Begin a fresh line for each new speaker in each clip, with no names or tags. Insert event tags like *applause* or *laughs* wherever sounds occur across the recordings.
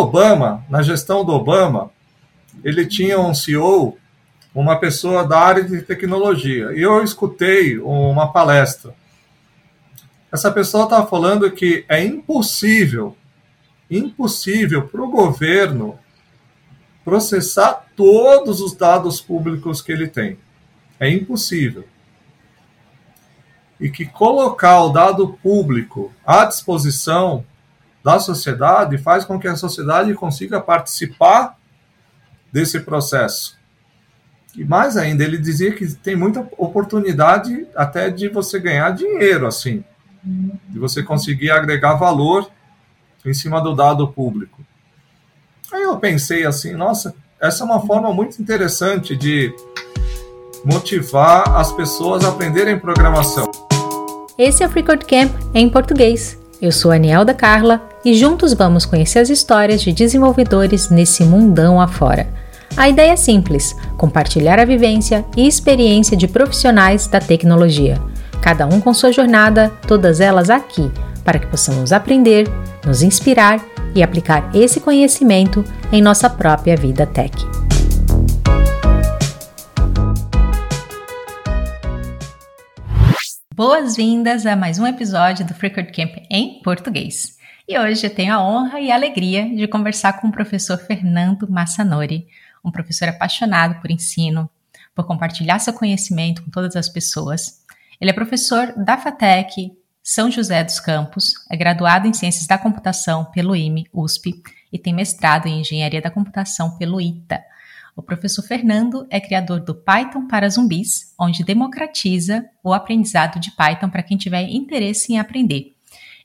Obama, na gestão do Obama, ele tinha um CEO, uma pessoa da área de tecnologia. E eu escutei uma palestra. Essa pessoa estava falando que é impossível, impossível para o governo processar todos os dados públicos que ele tem. É impossível. E que colocar o dado público à disposição da sociedade faz com que a sociedade consiga participar desse processo. E mais ainda, ele dizia que tem muita oportunidade até de você ganhar dinheiro, assim, de você conseguir agregar valor em cima do dado público. Aí eu pensei assim, nossa, essa é uma forma muito interessante de motivar as pessoas a aprenderem programação.
Esse é o FreeCode Camp em português. Eu sou a Anielda Carla e juntos vamos conhecer as histórias de desenvolvedores nesse mundão afora. A ideia é simples: compartilhar a vivência e experiência de profissionais da tecnologia. Cada um com sua jornada, todas elas aqui, para que possamos aprender, nos inspirar e aplicar esse conhecimento em nossa própria vida tech. Boas-vindas a mais um episódio do Freecode Camp em português. E hoje eu tenho a honra e a alegria de conversar com o professor Fernando Massanori, um professor apaixonado por ensino, por compartilhar seu conhecimento com todas as pessoas. Ele é professor da FATEC, São José dos Campos, é graduado em Ciências da Computação pelo IME, USP, e tem mestrado em Engenharia da Computação pelo ITA. O professor Fernando é criador do Python para zumbis, onde democratiza o aprendizado de Python para quem tiver interesse em aprender.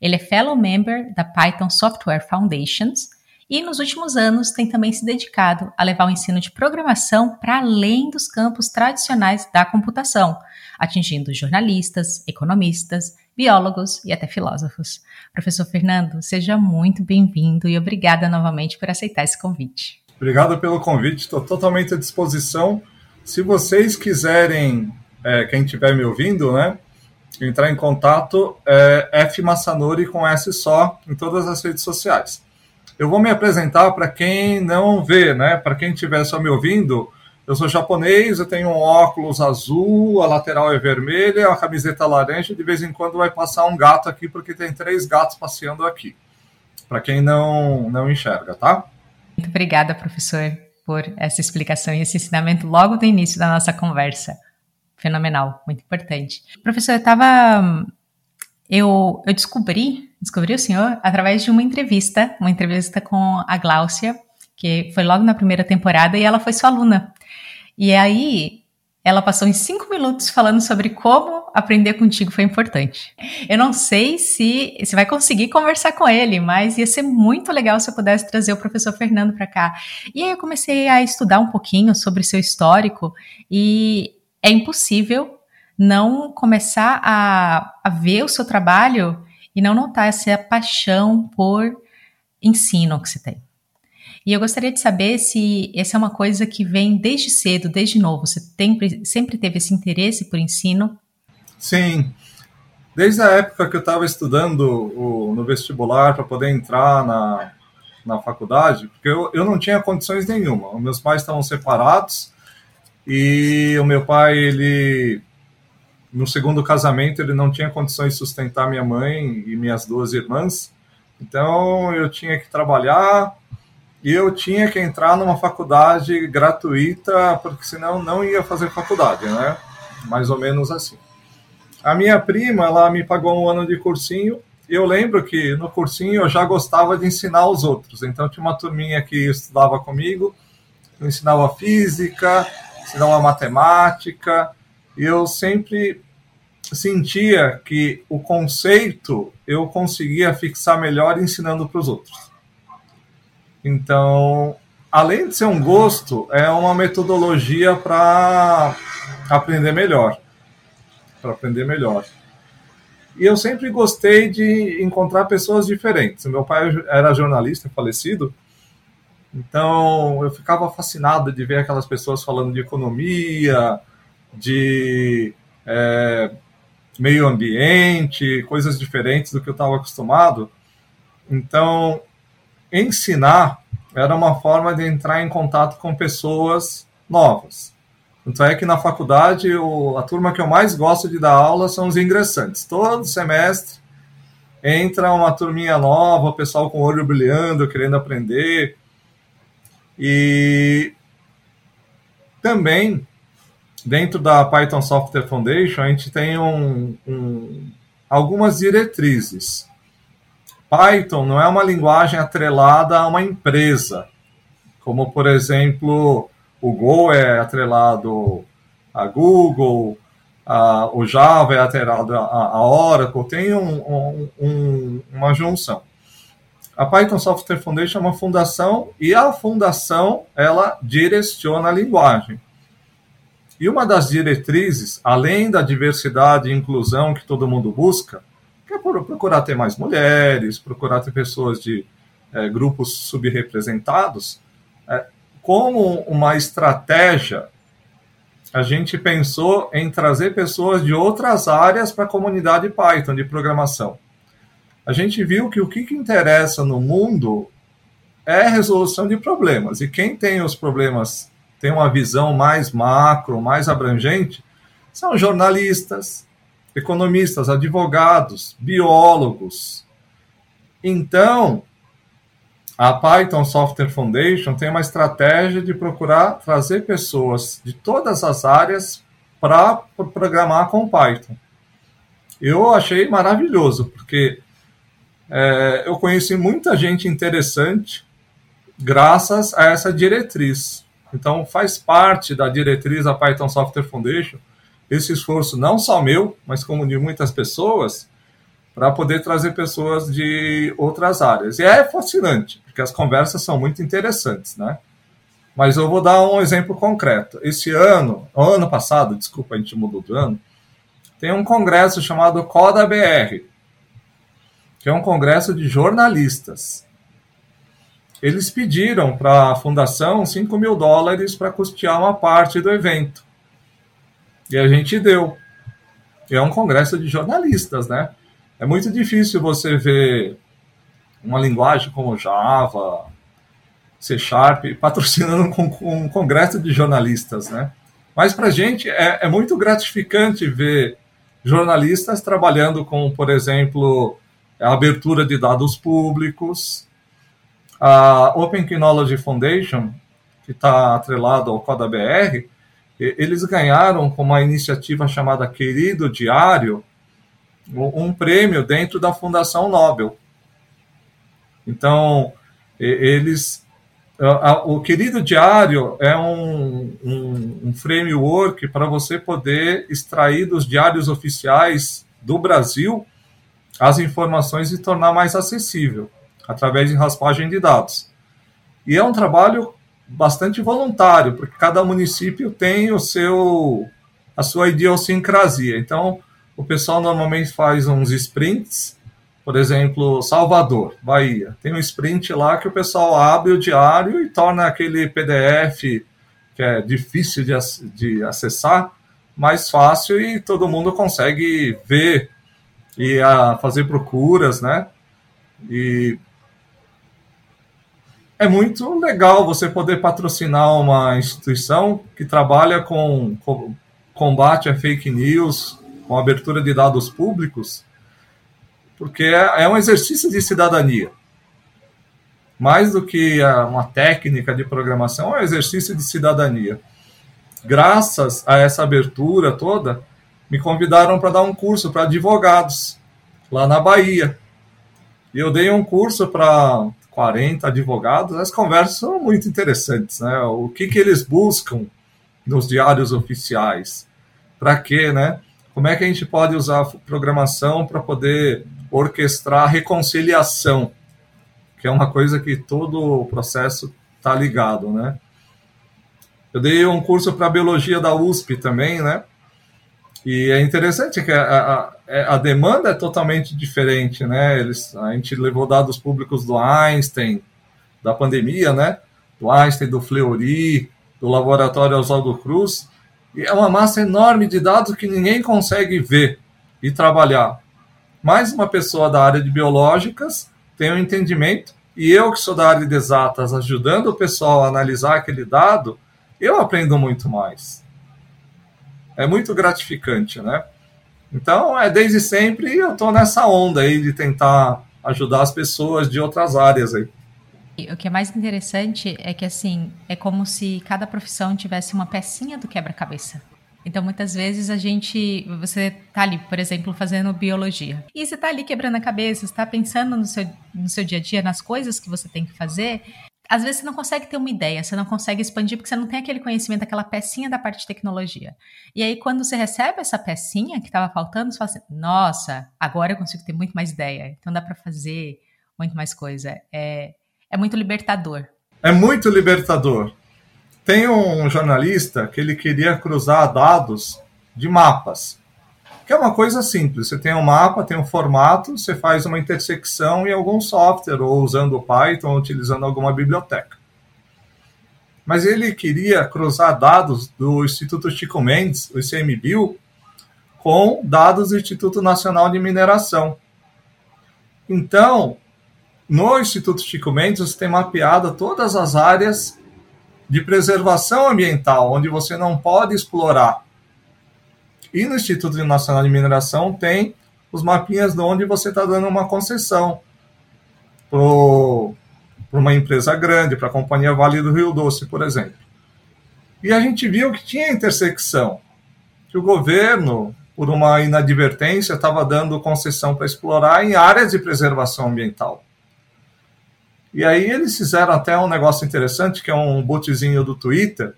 Ele é fellow member da Python Software Foundations e nos últimos anos tem também se dedicado a levar o ensino de programação para além dos campos tradicionais da computação, atingindo jornalistas, economistas, biólogos e até filósofos. Professor Fernando, seja muito bem-vindo e obrigada novamente por aceitar esse convite.
Obrigado pelo convite, estou totalmente à disposição. Se vocês quiserem, é, quem estiver me ouvindo, né, entrar em contato, é F Massanori com S só em todas as redes sociais. Eu vou me apresentar para quem não vê, né? Para quem estiver só me ouvindo, eu sou japonês, eu tenho um óculos azul, a lateral é vermelha, a camiseta laranja, de vez em quando vai passar um gato aqui, porque tem três gatos passeando aqui. Para quem não, não enxerga, tá?
Muito obrigada, professor, por essa explicação e esse ensinamento logo do início da nossa conversa. Fenomenal, muito importante. Professor, eu estava. Eu, eu descobri, descobri o senhor através de uma entrevista, uma entrevista com a Gláucia, que foi logo na primeira temporada, e ela foi sua aluna. E aí, ela passou em cinco minutos falando sobre como aprender contigo foi importante. Eu não sei se você vai conseguir conversar com ele, mas ia ser muito legal se eu pudesse trazer o professor Fernando para cá. E aí eu comecei a estudar um pouquinho sobre seu histórico e é impossível não começar a, a ver o seu trabalho e não notar essa paixão por ensino que você tem. E eu gostaria de saber se essa é uma coisa que vem desde cedo, desde novo. Você tem, sempre teve esse interesse por ensino?
Sim. Desde a época que eu estava estudando o, no vestibular para poder entrar na, na faculdade, porque eu, eu não tinha condições nenhuma. Os meus pais estavam separados e o meu pai, ele no segundo casamento, ele não tinha condições de sustentar minha mãe e minhas duas irmãs. Então eu tinha que trabalhar, e eu tinha que entrar numa faculdade gratuita, porque senão não ia fazer faculdade, né? Mais ou menos assim. A minha prima, ela me pagou um ano de cursinho, eu lembro que no cursinho eu já gostava de ensinar os outros. Então tinha uma turminha que estudava comigo, eu ensinava física, ensinava matemática, e eu sempre sentia que o conceito eu conseguia fixar melhor ensinando para os outros. Então, além de ser um gosto, é uma metodologia para aprender melhor. Para aprender melhor. E eu sempre gostei de encontrar pessoas diferentes. Meu pai era jornalista falecido, então eu ficava fascinado de ver aquelas pessoas falando de economia, de é, meio ambiente, coisas diferentes do que eu estava acostumado. Então ensinar era uma forma de entrar em contato com pessoas novas. Tanto é que na faculdade, o, a turma que eu mais gosto de dar aula são os ingressantes. Todo semestre entra uma turminha nova, o pessoal com o olho brilhando, querendo aprender. E também, dentro da Python Software Foundation, a gente tem um, um, algumas diretrizes. Python não é uma linguagem atrelada a uma empresa, como, por exemplo, o Go é atrelado a Google, a, o Java é atrelado a, a Oracle, tem um, um, uma junção. A Python Software Foundation é uma fundação e a fundação ela direciona a linguagem. E uma das diretrizes, além da diversidade e inclusão que todo mundo busca, que é procurar ter mais mulheres, procurar ter pessoas de é, grupos subrepresentados, é, como uma estratégia, a gente pensou em trazer pessoas de outras áreas para a comunidade Python de programação. A gente viu que o que, que interessa no mundo é a resolução de problemas. E quem tem os problemas, tem uma visão mais macro, mais abrangente, são jornalistas, economistas, advogados, biólogos. Então, a Python Software Foundation tem uma estratégia de procurar trazer pessoas de todas as áreas para programar com Python. Eu achei maravilhoso, porque é, eu conheci muita gente interessante graças a essa diretriz. Então, faz parte da diretriz da Python Software Foundation esse esforço, não só meu, mas como de muitas pessoas, para poder trazer pessoas de outras áreas. E é fascinante, porque as conversas são muito interessantes, né? Mas eu vou dar um exemplo concreto. Esse ano, ano passado, desculpa, a gente mudou de ano, tem um congresso chamado Coda BR, que é um congresso de jornalistas. Eles pediram para a fundação 5 mil dólares para custear uma parte do evento. E a gente deu. E é um congresso de jornalistas, né? É muito difícil você ver uma linguagem como Java, C Sharp, patrocinando um, congresso de jornalistas, né? Mas para a gente é, é, muito gratificante ver jornalistas trabalhando com, por exemplo, a abertura de dados públicos. A Open Technology Foundation, que está atrelado ao Coda BR, eles ganharam com uma iniciativa chamada Querido Diário, um prêmio dentro da Fundação Nobel. Então, eles. O Querido Diário é um, um, um framework para você poder extrair dos diários oficiais do Brasil as informações e tornar mais acessível através de raspagem de dados. E é um trabalho bastante voluntário, porque cada município tem o seu a sua idiosincrasia. Então, o pessoal normalmente faz uns sprints, por exemplo, Salvador, Bahia. Tem um sprint lá que o pessoal abre o diário e torna aquele PDF que é difícil de, de acessar mais fácil e todo mundo consegue ver e a fazer procuras, né? E é muito legal você poder patrocinar uma instituição que trabalha com, com combate a fake news, com abertura de dados públicos, porque é, é um exercício de cidadania. Mais do que uma técnica de programação, é um exercício de cidadania. Graças a essa abertura toda, me convidaram para dar um curso para advogados lá na Bahia. E eu dei um curso para 40 advogados. As conversas são muito interessantes, né? O que, que eles buscam nos diários oficiais? Para quê, né? Como é que a gente pode usar a programação para poder orquestrar a reconciliação, que é uma coisa que todo o processo está ligado, né? Eu dei um curso para biologia da USP também, né? E é interessante que a, a, é, a, demanda é totalmente diferente, né? Eles, a gente levou dados públicos do Einstein, da pandemia, né? Do Einstein, do Fleury, do laboratório Oswaldo Cruz, e é uma massa enorme de dados que ninguém consegue ver e trabalhar. Mas uma pessoa da área de biológicas tem um entendimento e eu que sou da área de exatas ajudando o pessoal a analisar aquele dado, eu aprendo muito mais. É muito gratificante, né? Então, é desde sempre eu estou nessa onda aí de tentar ajudar as pessoas de outras áreas aí.
O que é mais interessante é que assim, é como se cada profissão tivesse uma pecinha do quebra-cabeça. Então, muitas vezes a gente, você tá ali, por exemplo, fazendo biologia. E você tá ali quebrando a cabeça, está pensando no seu, no seu dia a dia, nas coisas que você tem que fazer. Às vezes você não consegue ter uma ideia, você não consegue expandir porque você não tem aquele conhecimento, aquela pecinha da parte de tecnologia. E aí, quando você recebe essa pecinha que estava faltando, você fala assim: nossa, agora eu consigo ter muito mais ideia. Então dá para fazer muito mais coisa. É, é muito libertador.
É muito libertador. Tem um jornalista que ele queria cruzar dados de mapas, que é uma coisa simples. Você tem um mapa, tem um formato, você faz uma intersecção em algum software, ou usando o Python, ou utilizando alguma biblioteca. Mas ele queria cruzar dados do Instituto Chico Mendes, o ICMBio, com dados do Instituto Nacional de Mineração. Então, no Instituto Chico Mendes, você tem mapeado todas as áreas de preservação ambiental, onde você não pode explorar. E no Instituto Nacional de Mineração tem os mapinhas de onde você está dando uma concessão para uma empresa grande, para a Companhia Vale do Rio Doce, por exemplo. E a gente viu que tinha intersecção, que o governo, por uma inadvertência, estava dando concessão para explorar em áreas de preservação ambiental. E aí eles fizeram até um negócio interessante, que é um botzinho do Twitter,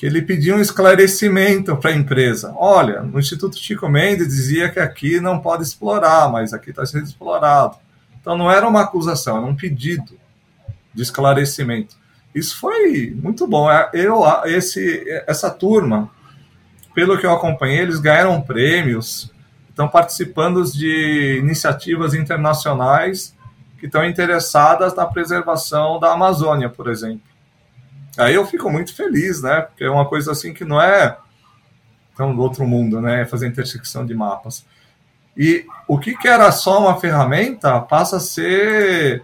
que ele pediu um esclarecimento para a empresa. Olha, no Instituto Chico Mendes dizia que aqui não pode explorar, mas aqui está sendo explorado. Então não era uma acusação, era um pedido de esclarecimento. Isso foi muito bom. É, eu, esse, essa turma, pelo que eu acompanhei, eles ganharam prêmios, estão participando de iniciativas internacionais que estão interessadas na preservação da Amazônia, por exemplo. Aí eu fico muito feliz, né? Porque é uma coisa assim que não é tão do outro mundo, né? Fazer intersecção de mapas. E o que, que era só uma ferramenta passa a ser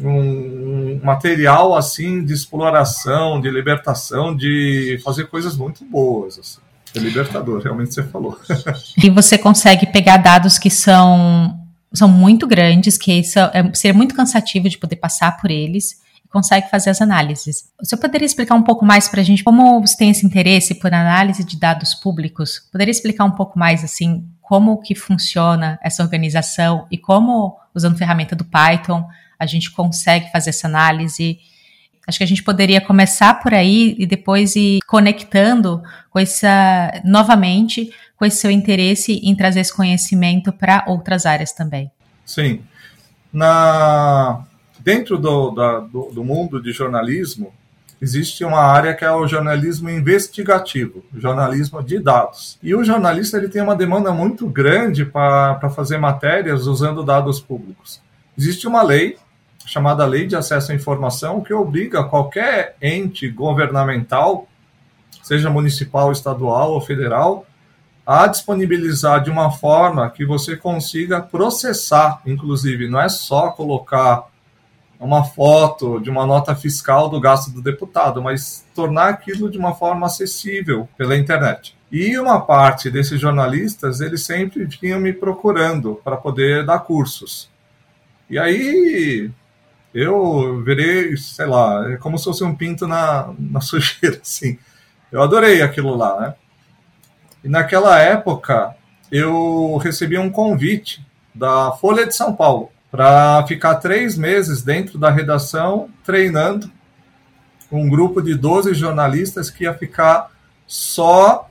um material assim de exploração, de libertação, de fazer coisas muito boas. Assim. É libertador, realmente você falou. *laughs*
e você consegue pegar dados que são são muito grandes, que é, seria muito cansativo de poder passar por eles consegue fazer as análises. Você poderia explicar um pouco mais para a gente como você tem esse interesse por análise de dados públicos? Poderia explicar um pouco mais, assim, como que funciona essa organização e como, usando ferramenta do Python, a gente consegue fazer essa análise? Acho que a gente poderia começar por aí e depois ir conectando com essa, novamente, com esse seu interesse em trazer esse conhecimento para outras áreas também.
Sim. Na, dentro do, da, do, do, mundo de jornalismo, existe uma área que é o jornalismo investigativo, jornalismo de dados. E o jornalista ele tem uma demanda muito grande para fazer matérias usando dados públicos. Existe uma lei chamada Lei de Acesso à Informação que obriga qualquer ente governamental, seja municipal, estadual ou federal, a disponibilizar de uma forma que você consiga processar, inclusive, não é só colocar uma foto de uma nota fiscal do gasto do deputado, mas tornar aquilo de uma forma acessível pela internet. E uma parte desses jornalistas, eles sempre vinham me procurando para poder dar cursos. E aí eu virei, sei lá, é como se fosse um pinto na, na *laughs* sujeira, assim. Eu adorei aquilo lá, né? E naquela época eu recebi um convite da Folha de São Paulo para ficar três meses dentro da redação treinando um grupo de 12 jornalistas que ia ficar só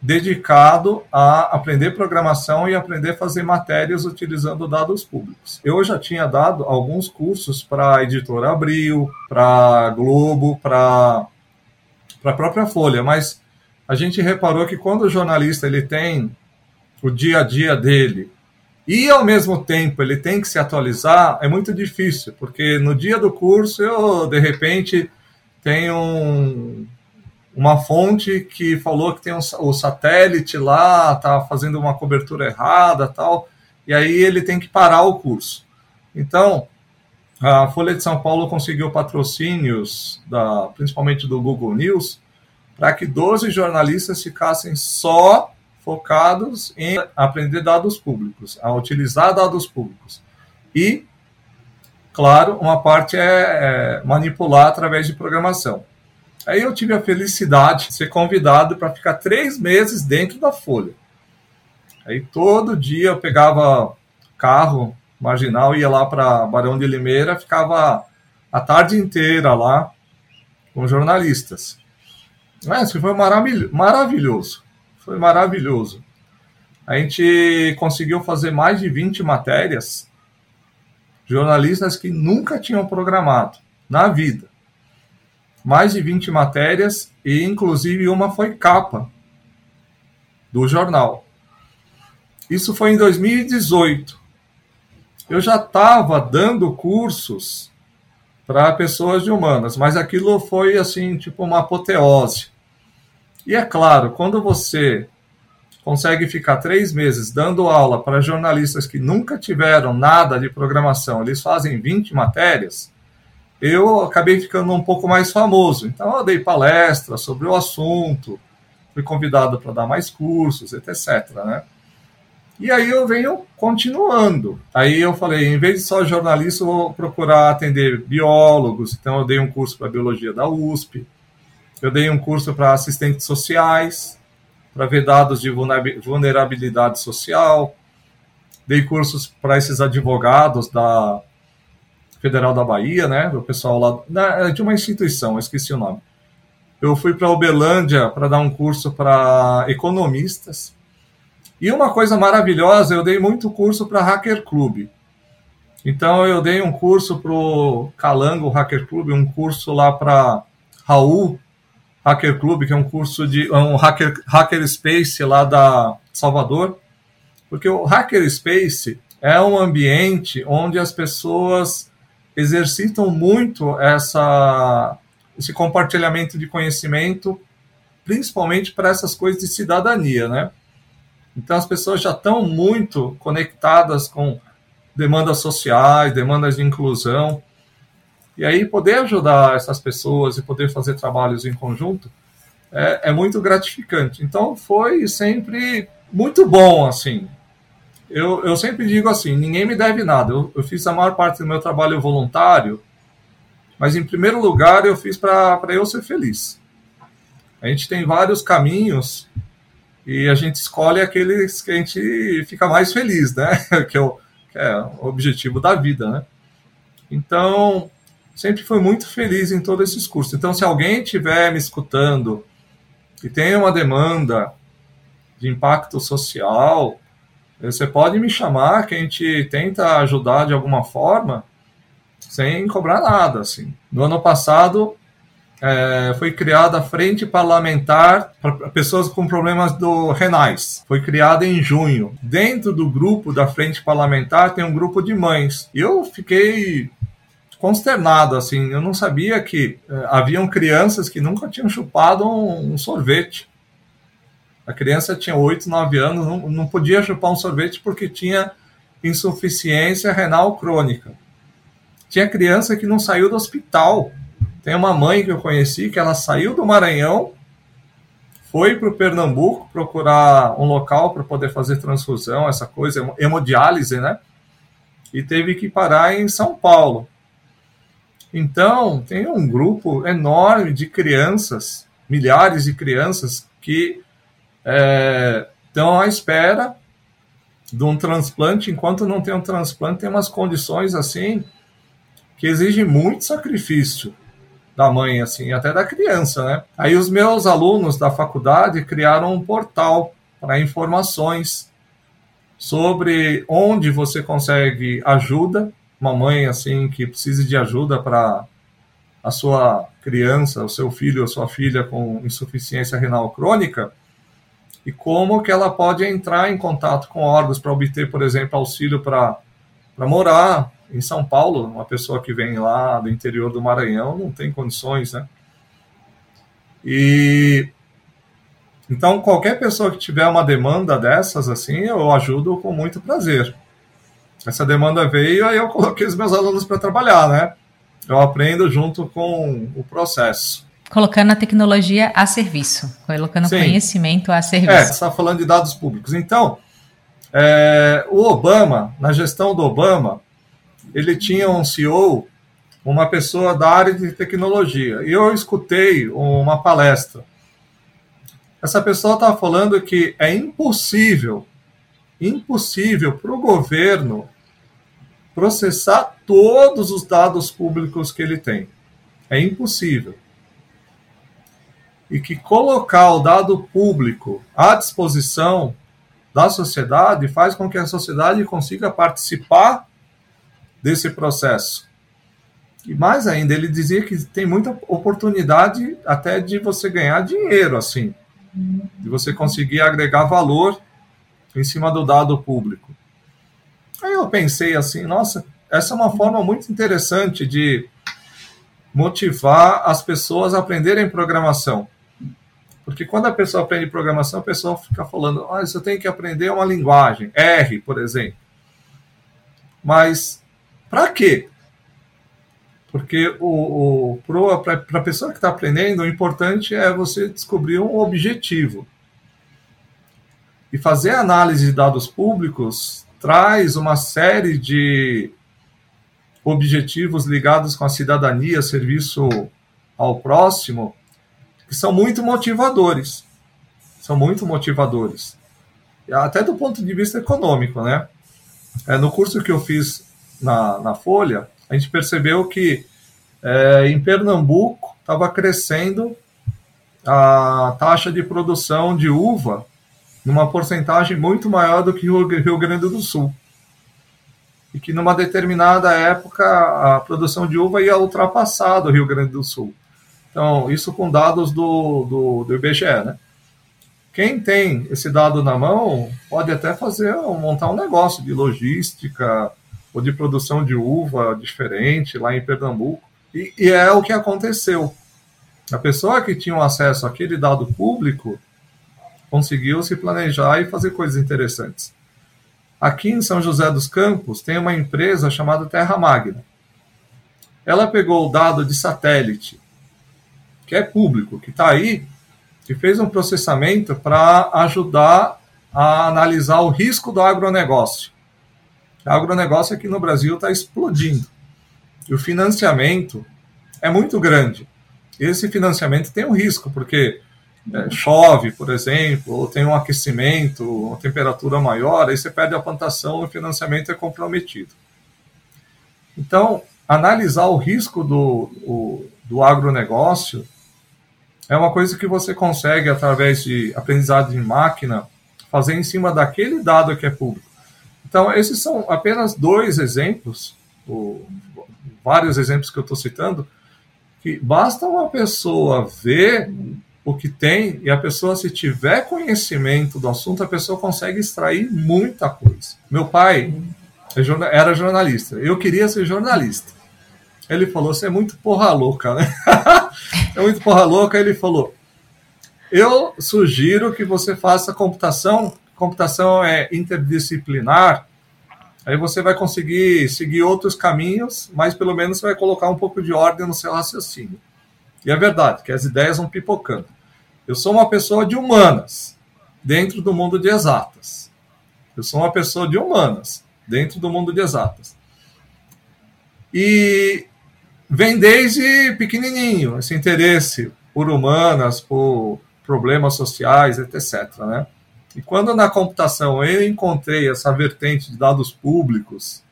dedicado a aprender programação e aprender a fazer matérias utilizando dados públicos. Eu já tinha dado alguns cursos para a editora Abril, para Globo, para a própria Folha, mas a gente reparou que quando o jornalista ele tem o dia a dia dele e ao mesmo tempo ele tem que se atualizar, é muito difícil, porque no dia do curso eu de repente tenho um, uma fonte que falou que tem um, o satélite lá, tá fazendo uma cobertura errada, tal, e aí ele tem que parar o curso. Então, a Folha de São Paulo conseguiu patrocínios, da, principalmente do Google News, para que 12 jornalistas ficassem só focados em aprender dados públicos, a utilizar dados públicos. E, claro, uma parte é, é manipular através de programação. Aí eu tive a felicidade de ser convidado para ficar três meses dentro da Folha. Aí todo dia eu pegava carro marginal, ia lá para Barão de Limeira, ficava a tarde inteira lá com jornalistas. Mas foi maravilhoso. Foi maravilhoso. A gente conseguiu fazer mais de 20 matérias, jornalistas que nunca tinham programado na vida. Mais de 20 matérias, e inclusive uma foi capa do jornal. Isso foi em 2018 eu já estava dando cursos para pessoas de humanas, mas aquilo foi assim, tipo uma apoteose. E é claro, quando você consegue ficar três meses dando aula para jornalistas que nunca tiveram nada de programação, eles fazem 20 matérias, eu acabei ficando um pouco mais famoso. Então, eu dei palestras sobre o assunto, fui convidado para dar mais cursos, etc. Né? E aí eu venho continuando. Aí eu falei, em vez de só jornalista, eu vou procurar atender biólogos. Então eu dei um curso para biologia da USP. Eu dei um curso para assistentes sociais, para ver dados de vulnerabilidade social. Dei cursos para esses advogados da Federal da Bahia, né, do pessoal lá de uma instituição, esqueci o nome. Eu fui para Uberlândia para dar um curso para economistas e uma coisa maravilhosa, eu dei muito curso para Hacker Club. Então eu dei um curso para o Calango Hacker Club, um curso lá para Raul Hacker Club, que é um curso de um hacker, hacker Space lá da Salvador. Porque o Hacker Space é um ambiente onde as pessoas exercitam muito essa, esse compartilhamento de conhecimento, principalmente para essas coisas de cidadania, né? Então as pessoas já estão muito conectadas com demandas sociais, demandas de inclusão. E aí poder ajudar essas pessoas e poder fazer trabalhos em conjunto é, é muito gratificante. Então foi sempre muito bom, assim. Eu, eu sempre digo assim, ninguém me deve nada. Eu, eu fiz a maior parte do meu trabalho voluntário, mas em primeiro lugar eu fiz para eu ser feliz. A gente tem vários caminhos e a gente escolhe aqueles que a gente fica mais feliz, né? *laughs* que, é o, que é o objetivo da vida, né? Então, sempre fui muito feliz em todos esses cursos. Então, se alguém estiver me escutando e tem uma demanda de impacto social, você pode me chamar que a gente tenta ajudar de alguma forma sem cobrar nada, assim. No ano passado, é, foi criada a Frente Parlamentar para pessoas com problemas do renais. Foi criada em junho. Dentro do grupo da Frente Parlamentar tem um grupo de mães. Eu fiquei consternado, assim, eu não sabia que é, haviam crianças que nunca tinham chupado um, um sorvete. A criança tinha 8, 9 anos, não, não podia chupar um sorvete porque tinha insuficiência renal crônica. Tinha criança que não saiu do hospital tem uma mãe que eu conheci que ela saiu do Maranhão, foi para o Pernambuco procurar um local para poder fazer transfusão, essa coisa, hemodiálise, né? E teve que parar em São Paulo. Então, tem um grupo enorme de crianças, milhares de crianças, que é, estão à espera de um transplante. Enquanto não tem um transplante, tem umas condições assim que exigem muito sacrifício da mãe, assim, até da criança, né? Aí os meus alunos da faculdade criaram um portal para informações sobre onde você consegue ajuda, uma mãe assim que precise de ajuda para a sua criança, o seu filho ou sua filha com insuficiência renal crônica, e como que ela pode entrar em contato com órgãos para obter, por exemplo, auxílio para morar, em São Paulo, uma pessoa que vem lá do interior do Maranhão não tem condições, né? E então qualquer pessoa que tiver uma demanda dessas assim, eu ajudo com muito prazer. Essa demanda veio, aí eu coloquei os meus alunos para trabalhar, né? Eu aprendo junto com o processo.
Colocando a tecnologia a serviço, colocando Sim. conhecimento a serviço. É,
você está falando de dados públicos. Então, é, o Obama, na gestão do Obama, ele tinha um CEO, uma pessoa da área de tecnologia. E eu escutei uma palestra. Essa pessoa estava falando que é impossível, impossível para o governo processar todos os dados públicos que ele tem. É impossível. E que colocar o dado público à disposição da sociedade faz com que a sociedade consiga participar desse processo. E mais ainda, ele dizia que tem muita oportunidade até de você ganhar dinheiro, assim, de você conseguir agregar valor em cima do dado público. Aí eu pensei assim, nossa, essa é uma forma muito interessante de motivar as pessoas a aprenderem programação. Porque quando a pessoa aprende programação, a pessoa fica falando, ah, você tem que aprender uma linguagem, R, por exemplo. Mas para quê? Porque o, o para a pessoa que está aprendendo, o importante é você descobrir um objetivo. E fazer análise de dados públicos traz uma série de objetivos ligados com a cidadania, serviço ao próximo, que são muito motivadores. São muito motivadores. Até do ponto de vista econômico, né? É, no curso que eu fiz na, na Folha, a gente percebeu que é, em Pernambuco estava crescendo a taxa de produção de uva numa porcentagem muito maior do que o Rio Grande do Sul. E que numa determinada época a produção de uva ia ultrapassar do Rio Grande do Sul. Então, isso com dados do, do, do IBGE, né? Quem tem esse dado na mão pode até fazer, montar um negócio de logística ou de produção de uva diferente lá em Pernambuco. E, e é o que aconteceu. A pessoa que tinha acesso àquele dado público conseguiu se planejar e fazer coisas interessantes. Aqui em São José dos Campos tem uma empresa chamada Terra Magna. Ela pegou o dado de satélite, que é público, que está aí, e fez um processamento para ajudar a analisar o risco do agronegócio. O agronegócio aqui no Brasil está explodindo. E o financiamento é muito grande. Esse financiamento tem um risco, porque é, chove, por exemplo, ou tem um aquecimento, uma temperatura maior, aí você perde a plantação, o financiamento é comprometido. Então, analisar o risco do, o, do agronegócio é uma coisa que você consegue, através de aprendizado de máquina, fazer em cima daquele dado que é público. Então, esses são apenas dois exemplos, ou vários exemplos que eu estou citando, que basta uma pessoa ver o que tem e a pessoa, se tiver conhecimento do assunto, a pessoa consegue extrair muita coisa. Meu pai é era jornalista, eu queria ser jornalista. Ele falou: Você é muito porra louca, né? *laughs* é muito porra louca. Ele falou: Eu sugiro que você faça computação computação é interdisciplinar, aí você vai conseguir seguir outros caminhos, mas pelo menos vai colocar um pouco de ordem no seu raciocínio. E é verdade que as ideias vão pipocando. Eu sou uma pessoa de humanas, dentro do mundo de exatas. Eu sou uma pessoa de humanas, dentro do mundo de exatas. E vem desde pequenininho esse interesse por humanas, por problemas sociais, etc. Né? E quando na computação eu encontrei essa vertente de dados públicos,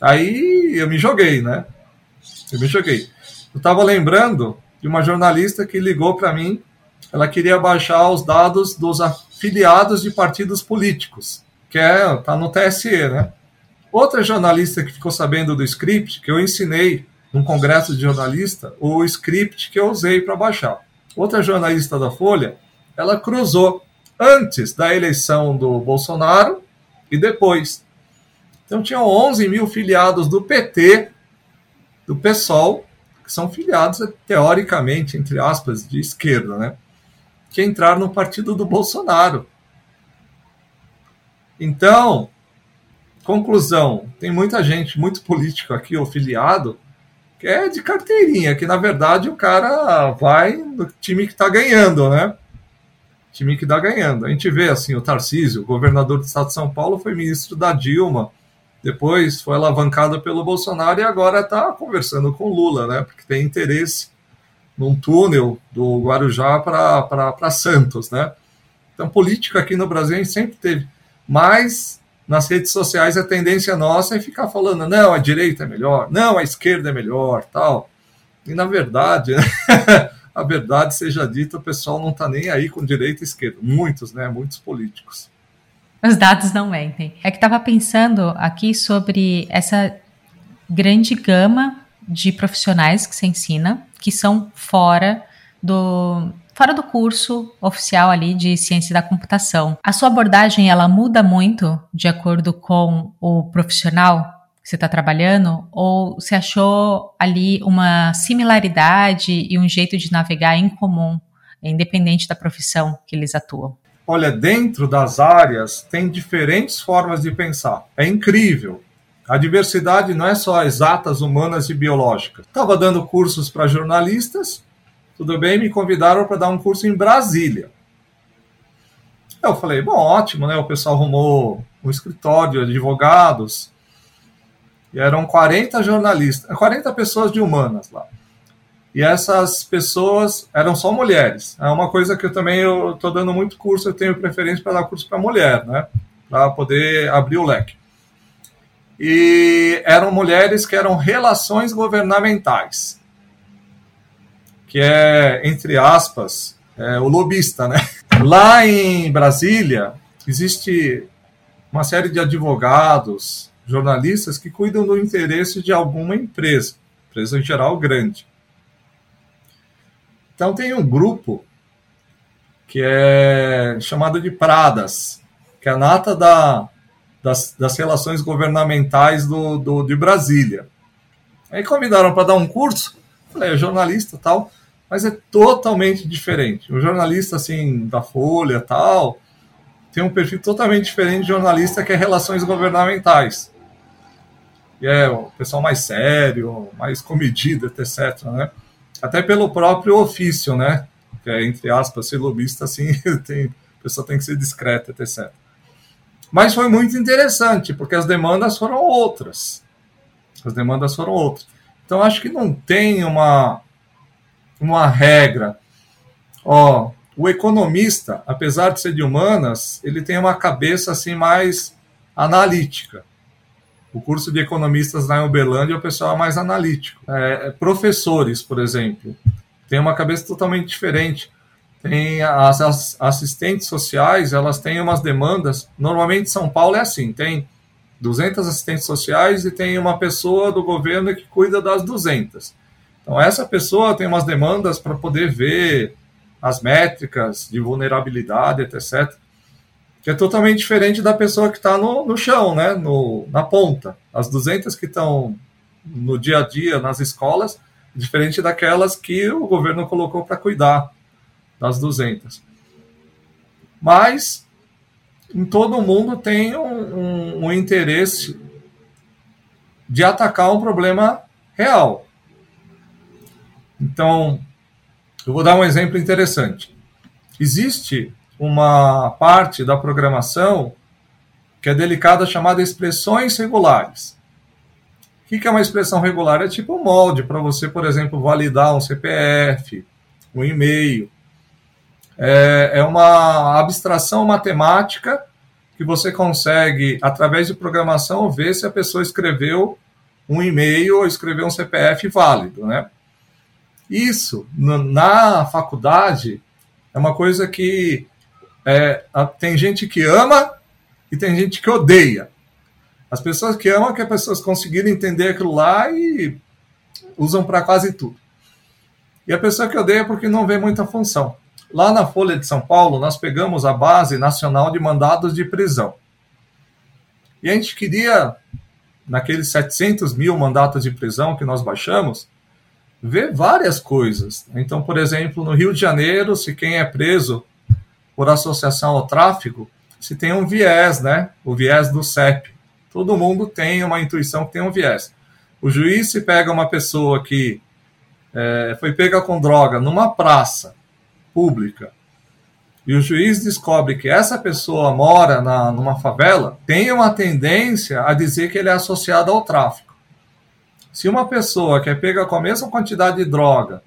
aí eu me joguei, né? Eu me joguei. Eu estava lembrando de uma jornalista que ligou para mim, ela queria baixar os dados dos afiliados de partidos políticos, que é tá no TSE, né? Outra jornalista que ficou sabendo do script que eu ensinei num congresso de jornalista, o script que eu usei para baixar. Outra jornalista da Folha, ela cruzou antes da eleição do Bolsonaro e depois. Então tinham 11 mil filiados do PT, do PSOL, que são filiados teoricamente, entre aspas, de esquerda, né? Que entraram no partido do Bolsonaro. Então, conclusão, tem muita gente, muito político aqui, ou filiado, que é de carteirinha, que na verdade o cara vai no time que está ganhando, né? Time que está ganhando. A gente vê assim, o Tarcísio, governador do estado de São Paulo, foi ministro da Dilma, depois foi alavancado pelo Bolsonaro e agora está conversando com Lula, né? Porque tem interesse num túnel do Guarujá para Santos, né? Então, política aqui no Brasil a gente sempre teve. Mas nas redes sociais a tendência nossa é ficar falando, não, a direita é melhor, não, a esquerda é melhor, tal. E na verdade, né? *laughs* a verdade seja dita, o pessoal não está nem aí com direita e esquerda. Muitos, né? Muitos políticos.
Os dados não mentem. É que estava pensando aqui sobre essa grande gama de profissionais que se ensina, que são fora do fora do curso oficial ali de ciência da computação. A sua abordagem ela muda muito de acordo com o profissional que você está trabalhando ou você achou ali uma similaridade e um jeito de navegar em comum, independente da profissão que eles atuam?
Olha, dentro das áreas tem diferentes formas de pensar. É incrível. A diversidade não é só exatas, humanas e biológicas. Estava dando cursos para jornalistas, tudo bem, me convidaram para dar um curso em Brasília. Eu falei, bom, ótimo, né? O pessoal arrumou um escritório advogados, e eram 40 jornalistas, 40 pessoas de humanas lá. E essas pessoas eram só mulheres. É uma coisa que eu também estou dando muito curso, eu tenho preferência para dar curso para mulher, né? Para poder abrir o leque e eram mulheres que eram relações governamentais, que é, entre aspas, é, o lobista, né? *laughs* Lá em Brasília, existe uma série de advogados, jornalistas que cuidam do interesse de alguma empresa, empresa em geral grande. Então tem um grupo que é chamado de Pradas, que é a nata da das, das relações governamentais do, do, de Brasília. Aí convidaram para dar um curso, falei, é jornalista tal, mas é totalmente diferente. O jornalista, assim, da Folha tal, tem um perfil totalmente diferente de jornalista que é relações governamentais. E é o pessoal mais sério, mais comedido, etc. Né? Até pelo próprio ofício, né? Que é, entre aspas, ser lobista, assim, *laughs* tem, a pessoa tem que ser discreta, etc. Mas foi muito interessante, porque as demandas foram outras. As demandas foram outras. Então, acho que não tem uma, uma regra. Ó, o economista, apesar de ser de humanas, ele tem uma cabeça assim mais analítica. O curso de economistas lá em Uberlândia, o pessoal é mais analítico. É, professores, por exemplo, tem uma cabeça totalmente diferente tem as assistentes sociais, elas têm umas demandas. Normalmente São Paulo é assim, tem 200 assistentes sociais e tem uma pessoa do governo que cuida das 200. Então essa pessoa tem umas demandas para poder ver as métricas de vulnerabilidade, etc. Que é totalmente diferente da pessoa que está no, no chão, né, no, na ponta. As 200 que estão no dia a dia nas escolas, diferente daquelas que o governo colocou para cuidar das 200. Mas em todo mundo tem um, um, um interesse de atacar um problema real. Então, eu vou dar um exemplo interessante. Existe uma parte da programação que é delicada chamada expressões regulares. O que é uma expressão regular? É tipo um molde para você, por exemplo, validar um CPF, um e-mail é, é uma abstração matemática que você consegue, através de programação, ver se a pessoa escreveu um e-mail ou escreveu um CPF válido, né? Isso, na faculdade, é uma coisa que é, tem gente que ama e tem gente que odeia. As pessoas que amam é que as pessoas conseguiram entender aquilo lá e usam para quase tudo. E a pessoa que odeia é porque não vê muita função. Lá na Folha de São Paulo, nós pegamos a Base Nacional de Mandados de Prisão. E a gente queria, naqueles 700 mil mandatos de prisão que nós baixamos, ver várias coisas. Então, por exemplo, no Rio de Janeiro, se quem é preso por associação ao tráfico, se tem um viés, né? O viés do CEP. Todo mundo tem uma intuição que tem um viés. O juiz se pega uma pessoa que é, foi pega com droga numa praça pública e o juiz descobre que essa pessoa mora na, numa favela, tem uma tendência a dizer que ele é associado ao tráfico. Se uma pessoa que é pega com a mesma quantidade de droga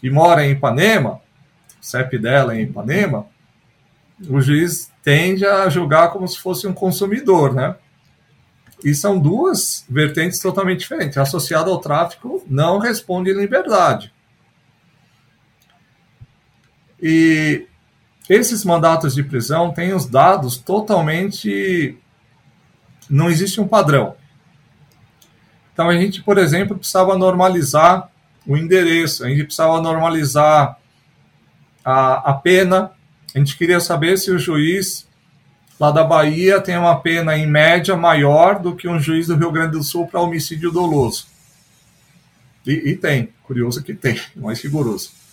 e mora em Ipanema, CEP dela é em Ipanema, o juiz tende a julgar como se fosse um consumidor, né? E são duas vertentes totalmente diferentes. Associado ao tráfico não responde em liberdade. E esses mandatos de prisão têm os dados totalmente. Não existe um padrão. Então a gente, por exemplo, precisava normalizar o endereço, a gente precisava normalizar a, a pena. A gente queria saber se o juiz lá da Bahia tem uma pena em média maior do que um juiz do Rio Grande do Sul para homicídio doloso. E, e, tem, curioso que tem, *laughs* mais rigoroso.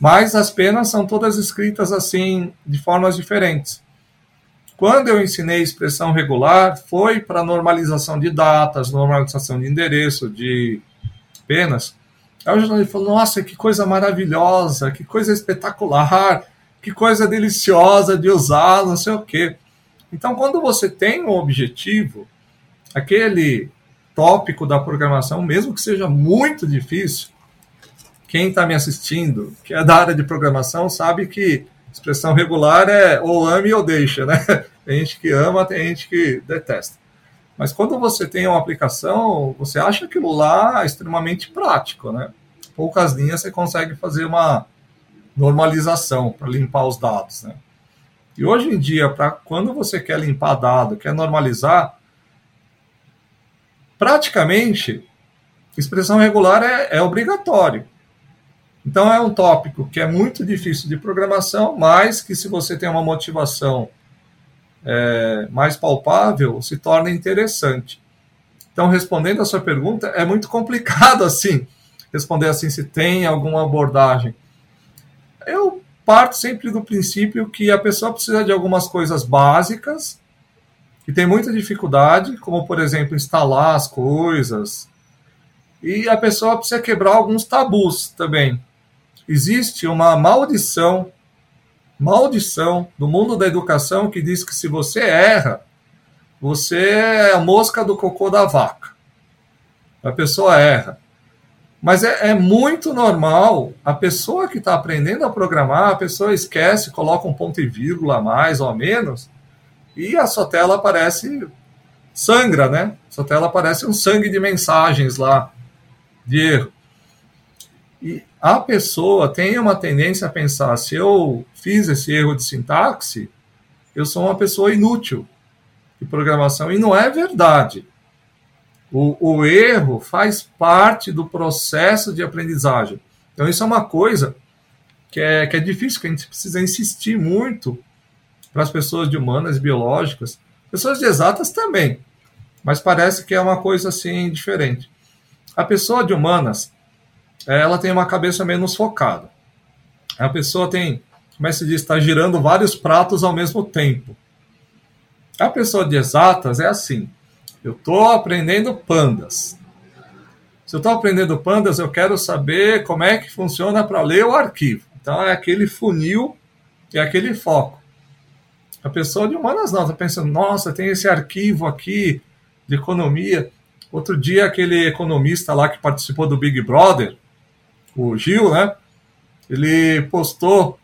Mas as penas são todas escritas assim, de formas diferentes. Quando eu ensinei expressão regular, foi para normalização de datas, normalização de endereço, de penas. Aí o jornalista falou: Nossa, que coisa maravilhosa, que coisa espetacular, que coisa deliciosa de usar, não sei o quê. Então, quando você tem um objetivo, aquele tópico da programação, mesmo que seja muito difícil, quem está me assistindo, que é da área de programação, sabe que expressão regular é ou ame ou deixa, né? *laughs* Tem gente que ama, tem gente que detesta. Mas quando você tem uma aplicação, você acha aquilo lá extremamente prático, né? Poucas linhas você consegue fazer uma normalização para limpar os dados, né? E hoje em dia, para quando você quer limpar dado, quer normalizar, praticamente expressão regular é, é obrigatório. Então é um tópico que é muito difícil de programação, mas que se você tem uma motivação é, mais palpável, se torna interessante. Então, respondendo a sua pergunta, é muito complicado *laughs* assim responder assim se tem alguma abordagem. Eu parto sempre do princípio que a pessoa precisa de algumas coisas básicas que tem muita dificuldade, como por exemplo instalar as coisas, e a pessoa precisa quebrar alguns tabus também existe uma maldição, maldição do mundo da educação que diz que se você erra, você é a mosca do cocô da vaca. A pessoa erra. Mas é, é muito normal a pessoa que está aprendendo a programar, a pessoa esquece, coloca um ponto e vírgula a mais ou a menos, e a sua tela aparece sangra, né? Sua tela aparece um sangue de mensagens lá de erro. E a pessoa tem uma tendência a pensar: se eu fiz esse erro de sintaxe, eu sou uma pessoa inútil de programação. E não é verdade. O, o erro faz parte do processo de aprendizagem. Então, isso é uma coisa que é, que é difícil, que a gente precisa insistir muito para as pessoas de humanas e biológicas, pessoas de exatas também, mas parece que é uma coisa assim diferente. A pessoa de humanas, ela tem uma cabeça menos focada. A pessoa tem, como é que se diz, está girando vários pratos ao mesmo tempo. A pessoa de exatas é assim: eu estou aprendendo pandas. Se eu estou aprendendo pandas, eu quero saber como é que funciona para ler o arquivo. Então é aquele funil é aquele foco. A pessoa de humanas não, está pensando, nossa, tem esse arquivo aqui de economia. Outro dia, aquele economista lá que participou do Big Brother, o Gil, né? Ele postou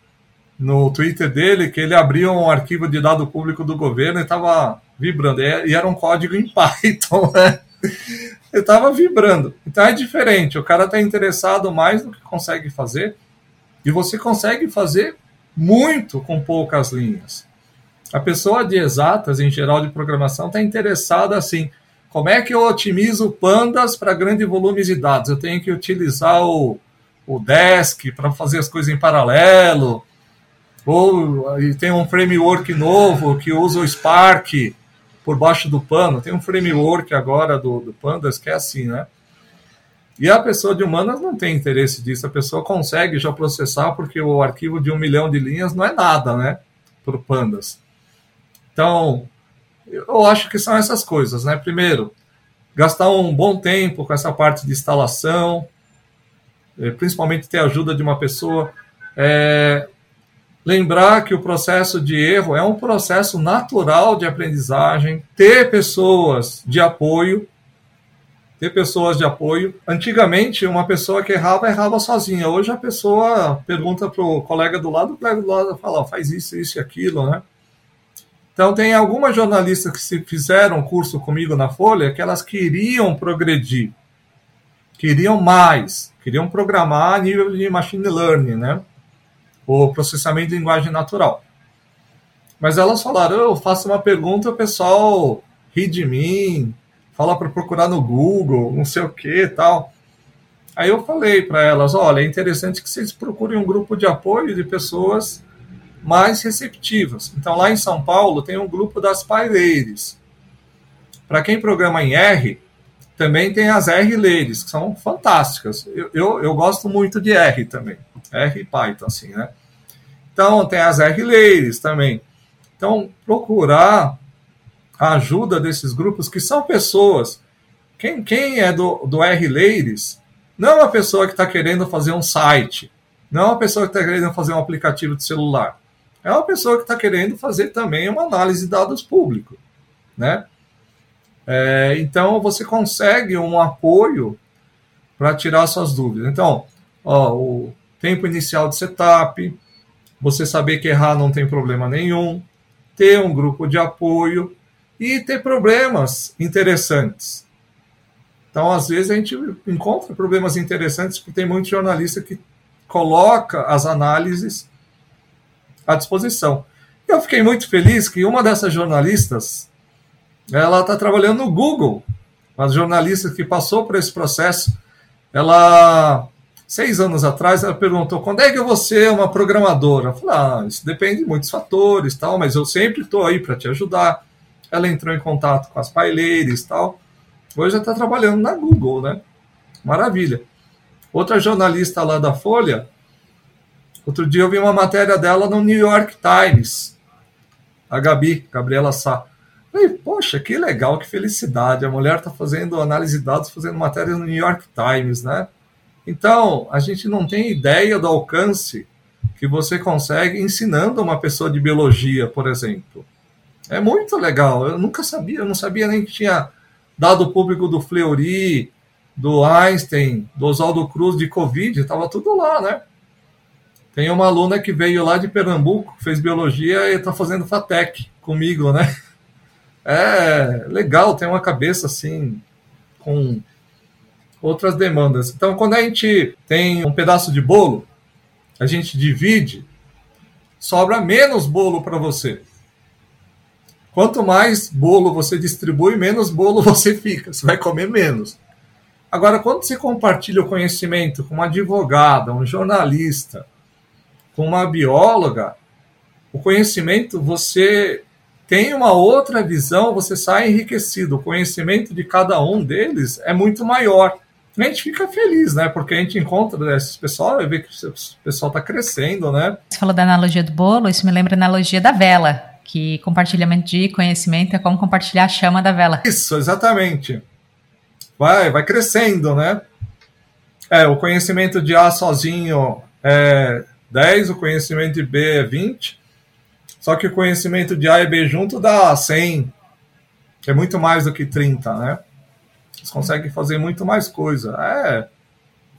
no Twitter dele que ele abriu um arquivo de dado público do governo e estava vibrando. E era um código em *laughs* Python, né? Ele estava vibrando. Então é diferente. O cara está interessado mais no que consegue fazer e você consegue fazer muito com poucas linhas. A pessoa de exatas, em geral de programação, está interessada assim. Como é que eu otimizo pandas para grandes volumes de dados? Eu tenho que utilizar o o Desk para fazer as coisas em paralelo, ou tem um framework novo que usa o Spark por baixo do pano. Tem um framework agora do, do Pandas que é assim, né? E a pessoa de humanas não tem interesse disso. A pessoa consegue já processar porque o arquivo de um milhão de linhas não é nada, né? Para o Pandas. Então, Eu acho que são essas coisas, né? Primeiro, gastar um bom tempo com essa parte de instalação, principalmente ter a ajuda de uma pessoa. É, lembrar que o processo de erro é um processo natural de aprendizagem, ter pessoas de apoio, ter pessoas de apoio. Antigamente, uma pessoa que errava, errava sozinha. Hoje a pessoa pergunta para o colega do lado, o colega do lado fala, faz isso, isso e aquilo, né? Então, tem algumas jornalistas que se fizeram curso comigo na Folha que elas queriam progredir, queriam mais, queriam programar a nível de machine learning, né? O processamento de linguagem natural. Mas elas falaram, eu faço uma pergunta, o pessoal ri de mim, fala para procurar no Google, não sei o que tal. Aí eu falei para elas, olha, é interessante que vocês procurem um grupo de apoio de pessoas mais receptivas. Então, lá em São Paulo, tem um grupo das Pyleires. Para quem programa em R, também tem as R Ladies, que são fantásticas. Eu, eu, eu, gosto muito de R também. R e Python, assim, né? Então, tem as R Ladies também. Então, procurar a ajuda desses grupos, que são pessoas. Quem, quem é do, do R Ladies não é uma pessoa que está querendo fazer um site, não é uma pessoa que está querendo fazer um aplicativo de celular é uma pessoa que está querendo fazer também uma análise de dados públicos, né? É, então você consegue um apoio para tirar suas dúvidas. Então, ó, o tempo inicial de setup, você saber que errar não tem problema nenhum, ter um grupo de apoio e ter problemas interessantes. Então, às vezes a gente encontra problemas interessantes porque tem muito jornalista que coloca as análises à disposição. Eu fiquei muito feliz que uma dessas jornalistas, ela está trabalhando no Google, uma jornalista que passou por esse processo, ela seis anos atrás ela perguntou quando é que eu vou ser uma programadora. Eu falei, ah, isso depende de muitos fatores, tal, mas eu sempre estou aí para te ajudar. Ela entrou em contato com as paileiras tal. Hoje está trabalhando na Google, né? Maravilha. Outra jornalista lá da Folha, Outro dia eu vi uma matéria dela no New York Times, a Gabi, Gabriela Sá. Falei, poxa, que legal, que felicidade. A mulher está fazendo análise de dados, fazendo matéria no New York Times, né? Então, a gente não tem ideia do alcance que você consegue ensinando uma pessoa de biologia, por exemplo. É muito legal. Eu nunca sabia, eu não sabia nem que tinha dado público do Fleury, do Einstein, do Oswaldo Cruz de Covid, estava tudo lá, né? Tem uma aluna que veio lá de Pernambuco, fez biologia e está fazendo FATEC comigo, né? *laughs* É legal, tem uma cabeça assim, com outras demandas. Então, quando a gente tem um pedaço de bolo, a gente divide, sobra menos bolo para você. Quanto mais bolo você distribui, menos bolo *laughs* você fica, você vai comer menos. Agora, quando você compartilha o conhecimento com uma advogada, um jornalista, com uma bióloga, o conhecimento, você tem uma outra visão, você sai enriquecido. O conhecimento de cada um deles é muito maior. A gente fica feliz, né? Porque a gente encontra esses pessoal e vê que o pessoal está crescendo, né?
Você falou da analogia do bolo, isso me lembra a analogia da vela, que compartilhamento de conhecimento é como compartilhar a chama da vela.
Isso, exatamente. Vai, vai crescendo, né? É, o conhecimento de A sozinho é, 10, o conhecimento de B é 20, só que o conhecimento de A e B junto dá 100, que é muito mais do que 30, né? Eles conseguem fazer muito mais coisa. É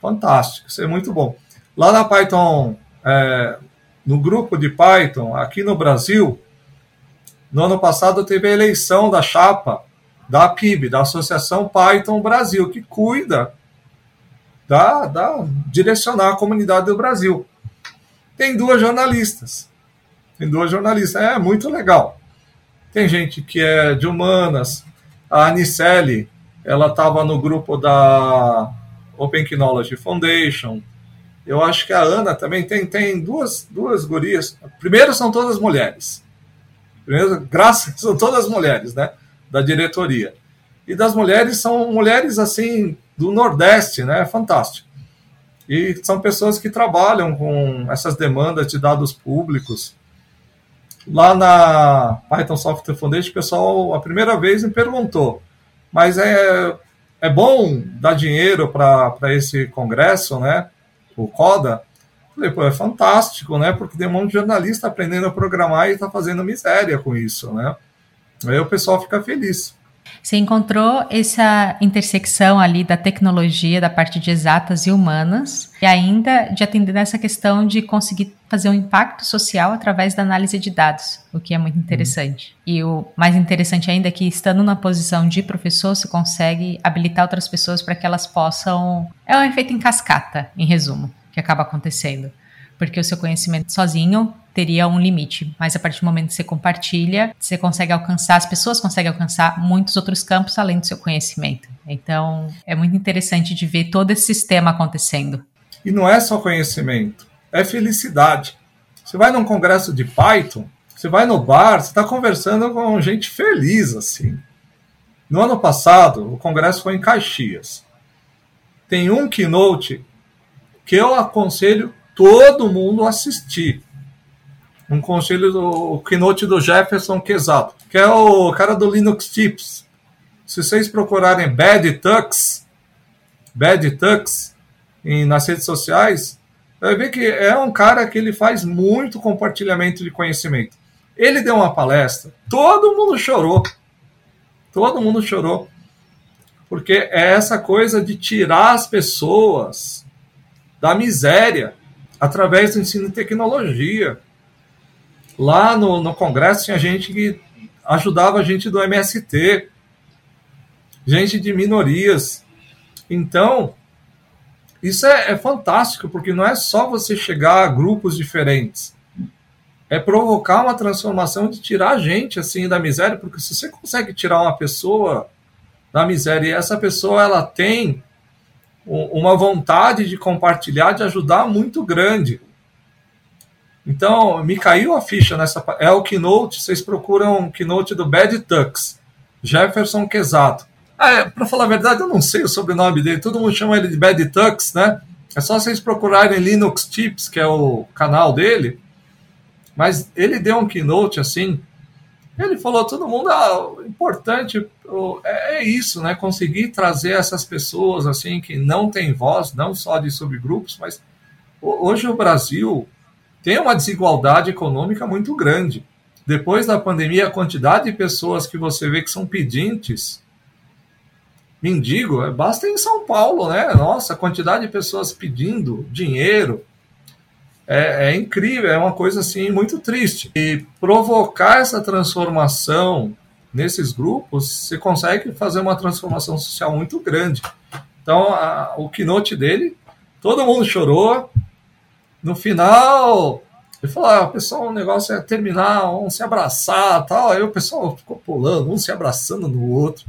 fantástico, isso é muito bom. Lá na Python, é, no grupo de Python, aqui no Brasil, no ano passado teve a eleição da chapa da PIB, da Associação Python Brasil, que cuida da, da direcionar a comunidade do Brasil tem duas jornalistas. Tem duas jornalistas. É muito legal. Tem gente que é de humanas. A Anicelli, ela estava no grupo da Open Knowledge Foundation. Eu acho que a Ana também tem, tem duas, duas gurias. Primeiro são todas mulheres. Primeiro, *laughs* graças, são todas mulheres, né? Da diretoria. E das mulheres são mulheres assim do Nordeste, né? Fantástico. E são pessoas que trabalham com essas demandas de dados públicos. Lá na Python Software Foundation, o pessoal, a primeira vez, me perguntou, mas é, é bom dar dinheiro para esse congresso, né? O CODA? Falei, pô, é fantástico, né? Porque tem um monte de jornalista aprendendo a programar e está fazendo miséria com isso, né? Aí o pessoal fica feliz.
Você encontrou essa intersecção ali da tecnologia, da parte de exatas e humanas, e ainda de atender nessa questão de conseguir fazer um impacto social através da análise de dados, o que é muito interessante. Uhum. E o mais interessante ainda é que, estando na posição de professor, você consegue habilitar outras pessoas para que elas possam. É um efeito em cascata, em resumo, que acaba acontecendo. Porque o seu conhecimento sozinho teria um limite. Mas a partir do momento que você compartilha, você consegue alcançar, as pessoas conseguem alcançar muitos outros campos além do seu conhecimento. Então, é muito interessante de ver todo esse sistema acontecendo.
E não é só conhecimento, é felicidade. Você vai num congresso de Python, você vai no bar, você está conversando com gente feliz, assim. No ano passado, o congresso foi em Caxias. Tem um keynote que eu aconselho todo mundo assistir um conselho do keynote do Jefferson Quesado, que é o cara do Linux Tips. Se vocês procurarem Bad Tux, Bad Tux em, nas redes sociais, vai ver que é um cara que ele faz muito compartilhamento de conhecimento. Ele deu uma palestra, todo mundo chorou. Todo mundo chorou. Porque é essa coisa de tirar as pessoas da miséria através do ensino de tecnologia. Lá no, no Congresso tinha gente que ajudava a gente do MST, gente de minorias. Então, isso é, é, fantástico, porque não é só você chegar a grupos diferentes. É provocar uma transformação de tirar a gente assim da miséria, porque se você consegue tirar uma pessoa da miséria e essa pessoa ela tem uma vontade de compartilhar, de ajudar muito grande. Então, me caiu a ficha nessa. É o keynote, vocês procuram o keynote do Bad Tux, Jefferson Quesato. Ah, é, para falar a verdade, eu não sei o sobrenome dele, todo mundo chama ele de Bad Tux, né? É só vocês procurarem Linux Tips, que é o canal dele. Mas ele deu um keynote assim. Ele falou: todo mundo, ah, importante é, é isso, né? Conseguir trazer essas pessoas assim que não têm voz, não só de subgrupos, mas hoje o Brasil tem uma desigualdade econômica muito grande. Depois da pandemia, a quantidade de pessoas que você vê que são pedintes, mendigo, é, basta em São Paulo, né? Nossa, a quantidade de pessoas pedindo dinheiro é, é incrível, é uma coisa assim muito triste. E provocar essa transformação nesses grupos, você consegue fazer uma transformação social muito grande. Então, a, o keynote dele, todo mundo chorou, no final, ele falou: ah, pessoal, o negócio é terminar, um se abraçar tal. Aí o pessoal ficou pulando, um se abraçando no outro.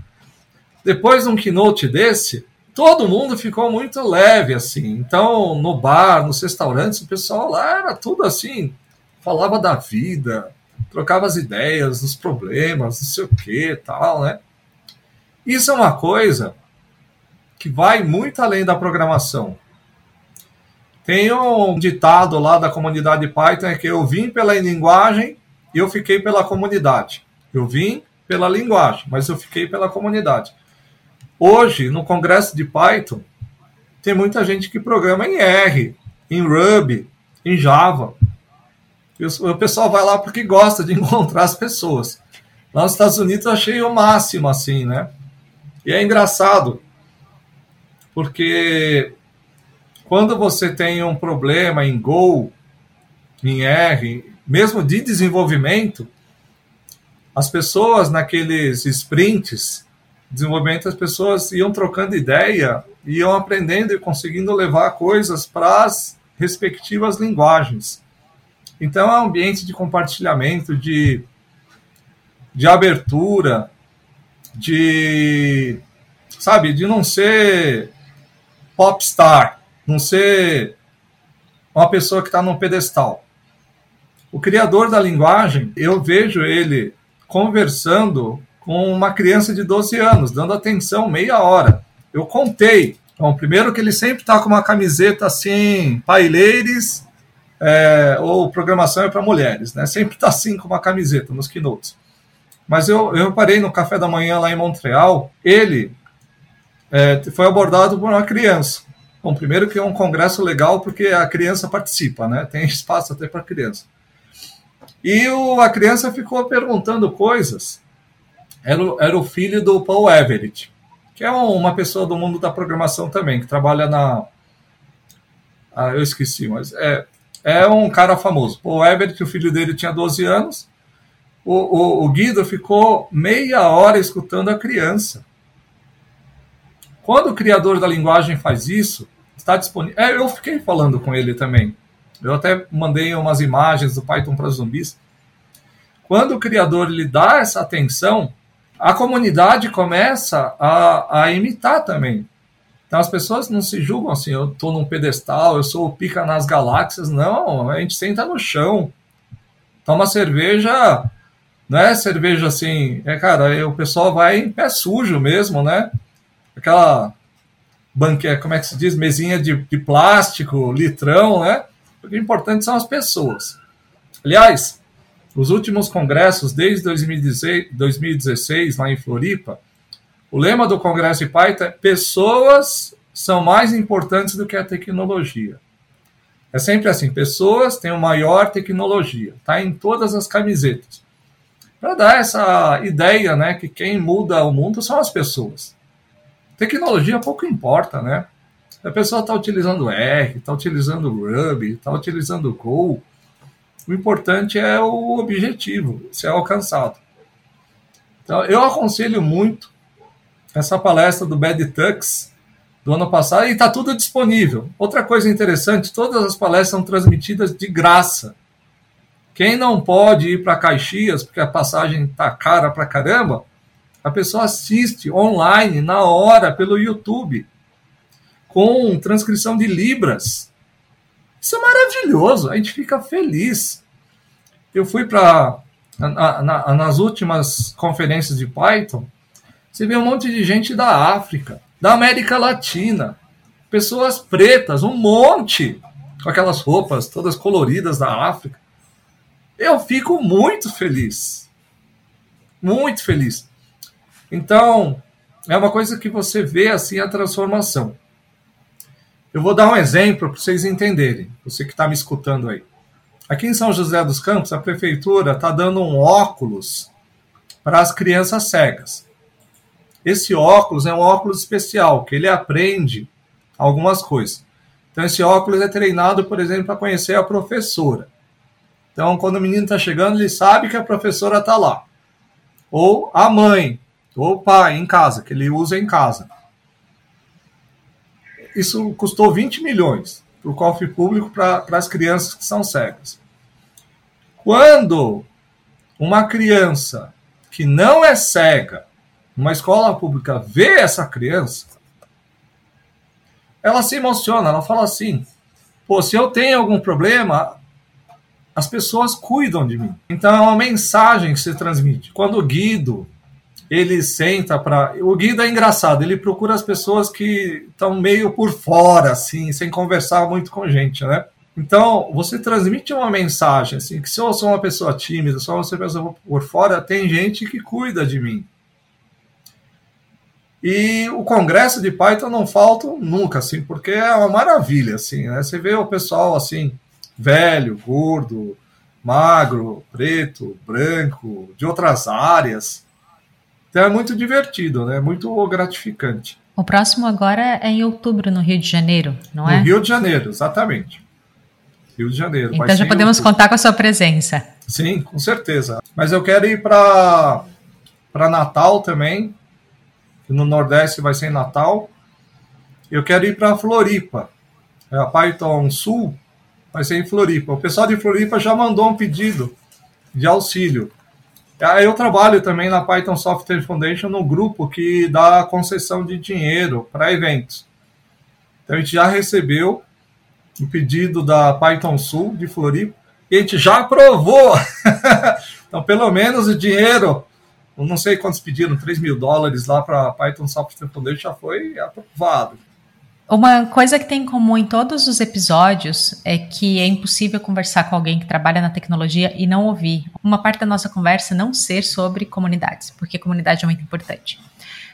Depois de um keynote desse, todo mundo ficou muito leve, assim. Então, no bar, nos restaurantes, o pessoal lá era tudo assim, falava da vida, trocava as ideias, dos problemas, não sei o que tal, né? Isso é uma coisa que vai muito além da programação. Tem um ditado lá da comunidade Python que eu vim pela linguagem e eu fiquei pela comunidade. Eu vim pela linguagem, mas eu fiquei pela comunidade. Hoje, no congresso de Python, tem muita gente que programa em R, em Ruby, em Java. E o pessoal vai lá porque gosta de *laughs* encontrar as pessoas. Lá nos Estados Unidos eu achei o máximo assim, né? E é engraçado, porque quando você tem um problema em Go, em R, mesmo de desenvolvimento, as pessoas naqueles sprints, desenvolvimento, as pessoas iam trocando ideia, iam aprendendo e conseguindo levar coisas para as respectivas linguagens. Então é um ambiente de compartilhamento, de, de abertura, de sabe, de não ser popstar, não ser uma pessoa que está num pedestal. O criador da linguagem, eu vejo ele conversando com uma criança de 12 anos, dando atenção meia hora. Eu contei. Então, primeiro que ele sempre está com uma camiseta assim, paileires, é, ou programação é para mulheres, né? Sempre está assim com uma camiseta nos keynotes. Mas eu, eu parei no café da manhã lá em Montreal, ele é, foi abordado por uma criança. Bom, primeiro que é um congresso legal porque a criança participa, né? Tem espaço até para criança. E o, a criança ficou perguntando coisas. Era, era o filho do Paul Everett, que é uma pessoa do mundo da programação também, que trabalha na. Ah, eu esqueci, mas é, é um cara famoso. Paul Everett, o filho dele tinha 12 anos. O, o, o Guido ficou meia hora escutando a criança. Quando o criador da linguagem faz isso, está disponível. É, eu fiquei falando com ele também. Eu até mandei umas imagens do Python para zumbis. Quando o criador lhe dá essa atenção, a comunidade começa a, a imitar também. Então as pessoas não se julgam assim, eu estou num pedestal, eu sou o pica nas galáxias. Não, a gente senta no chão, toma cerveja, não é cerveja assim, é cara, o pessoal vai em pé sujo mesmo, né? Aquela banquete, como é que se diz? Mesinha de, de plástico, litrão, né? O importante são as pessoas. Aliás, os últimos congressos, desde 2016, 2016 lá em Floripa, o lema do Congresso de Python é pessoas são mais importantes do que a tecnologia. É sempre assim, pessoas têm maior tecnologia, tá em todas as camisetas. Para dar essa ideia, né, que quem muda o mundo são as pessoas. Tecnologia pouco importa, né? A pessoa está utilizando R, está utilizando Ruby, está utilizando Go. O importante é o objetivo, ser alcançado. Então, eu aconselho muito essa palestra do Bad Tux do ano passado e está tudo disponível. Outra coisa interessante, todas as palestras são transmitidas de graça. Quem não pode ir para Caxias, porque a passagem está cara para caramba, a pessoa assiste online, na hora, pelo YouTube com transcrição de Libras. Isso é maravilhoso, a gente fica feliz. Eu fui para. Na, na, nas últimas conferências de Python, você vê um monte de gente da África, da América Latina, pessoas pretas, um monte, com aquelas roupas todas coloridas da África. Eu fico muito feliz. Muito feliz. Então, é uma coisa que você vê assim a transformação. Eu vou dar um exemplo para vocês entenderem, você que está me escutando aí. Aqui em São José dos Campos, a prefeitura está dando um óculos para as crianças cegas. Esse óculos é um óculos especial, que ele aprende algumas coisas. Então, esse óculos é treinado, por exemplo, para conhecer a professora. Então, quando o menino está chegando, ele sabe que a professora está lá. Ou a mãe, ou o pai em casa, que ele usa em casa isso custou 20 milhões para o cofre público para as crianças que são cegas. Quando uma criança que não é cega, uma escola pública, vê essa criança, ela se emociona, ela fala assim: pô, se eu tenho algum problema, as pessoas cuidam de mim. Então é uma mensagem que se transmite. Quando o Guido ele senta para. O Guido é engraçado, ele procura as pessoas que estão meio por fora, assim, sem conversar muito com gente, né? Então, você transmite uma mensagem, assim, que se eu sou uma pessoa tímida, só você pessoa por fora, tem gente que cuida de mim. E o congresso de Python não falta nunca, assim, porque é uma maravilha, assim, né? Você vê o pessoal, assim, velho, gordo, magro, preto, branco, de outras áreas, então é muito divertido, né? Muito gratificante.
O próximo agora é em outubro, no Rio de Janeiro, não
no
é?
No Rio de Janeiro, exatamente. Rio de Janeiro.
Então já podemos contar com a sua presença.
Sim, com certeza. Mas eu quero ir para Natal também. No Nordeste vai ser em Natal. Eu quero ir para Floripa. A Python Sul vai ser em Floripa. O pessoal de Floripa já mandou um pedido de auxílio. Eu trabalho também na Python Software Foundation no grupo que dá concessão de dinheiro para eventos. Então a gente já recebeu o um pedido da Python Sul de Floripa e a gente já aprovou. *laughs* então, pelo menos o dinheiro, não sei quantos pediram, 3 mil dólares lá para a Python Software Foundation já foi aprovado.
Uma coisa que tem em comum em todos os episódios é que é impossível conversar com alguém que trabalha na tecnologia e não ouvir uma parte da nossa conversa não ser sobre comunidades, porque comunidade é muito importante.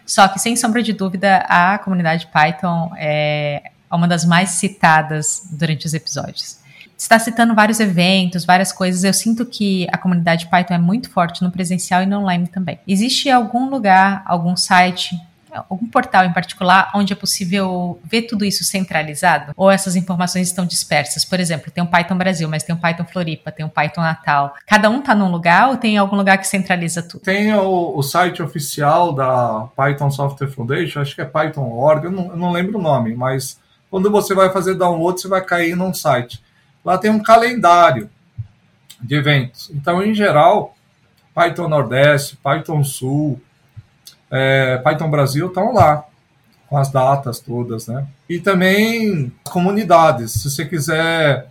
Só que, sem sombra de dúvida, a comunidade Python é uma das mais citadas durante os episódios. Está citando vários eventos, várias coisas. Eu sinto que a comunidade Python é muito forte no presencial e no online também. Existe algum lugar, algum site algum portal em particular onde é possível ver tudo isso centralizado? Ou essas informações estão dispersas? Por exemplo, tem um Python Brasil, mas tem um Python Floripa, tem um Python Natal. Cada um está num lugar ou tem algum lugar que centraliza tudo?
Tem o, o site oficial da Python Software Foundation, acho que é Python.org, eu eu não lembro o nome, mas quando você vai fazer download, você vai cair num site. Lá tem um calendário de eventos. Então, em geral, Python Nordeste, Python Sul, é, Python Brasil estão lá, com as datas todas, né? E também comunidades. Se você quiser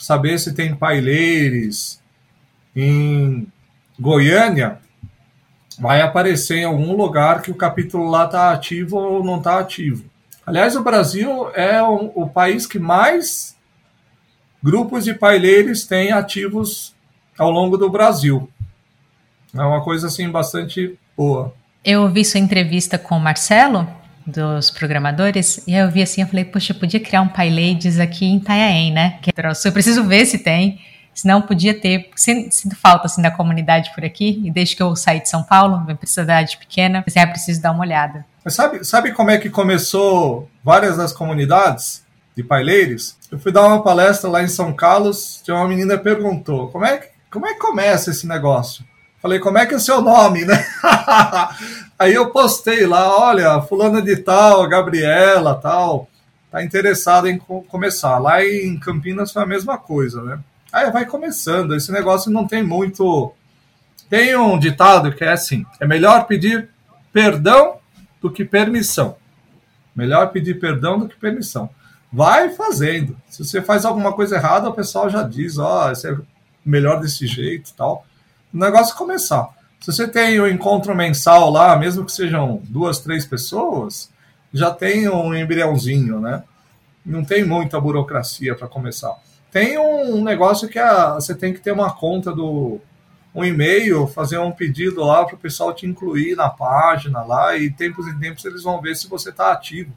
saber se tem paileires em Goiânia, vai aparecer em algum lugar que o capítulo lá está ativo ou não está ativo. Aliás, o Brasil é o, o, país que mais grupos de paileiros tem ativos ao longo do Brasil. É uma coisa assim bastante boa.
Eu ouvi sua entrevista com o Marcelo, dos programadores, e eu vi assim, eu falei, poxa, eu podia criar um PyLadies aqui em Itanhaém, né? Que é eu preciso ver se tem, senão podia ter, sinto falta assim da comunidade por aqui, e desde que eu saí de São Paulo, minha cidade pequena, assim, ah, preciso dar uma olhada.
Sabe, sabe como é que começou várias das comunidades de paileiros? Eu fui dar uma palestra lá em São Carlos, e uma menina perguntou, como é, como é que começa esse negócio? Falei, como é que é o seu nome, *laughs* né? Aí eu postei lá, olha, fulana de tal, Gabriela, tal, tá interessada em começar. Lá em Campinas foi a mesma coisa, né? Aí vai começando, esse negócio não tem muito... Tem um ditado que é assim, é melhor pedir perdão do que permissão. Melhor pedir perdão do que permissão. Vai fazendo. Se você faz alguma coisa errada, o pessoal já diz, ó, oh, é melhor desse jeito tal o negócio começar. Se você tem o um encontro mensal lá, mesmo que sejam duas, três pessoas, já tem um embriãozinho, né? Não tem muita burocracia para começar. Tem um negócio que a, você tem que ter uma conta do um e-mail, fazer um pedido lá para o pessoal te incluir na página lá e tempos em tempos eles vão ver se você está ativo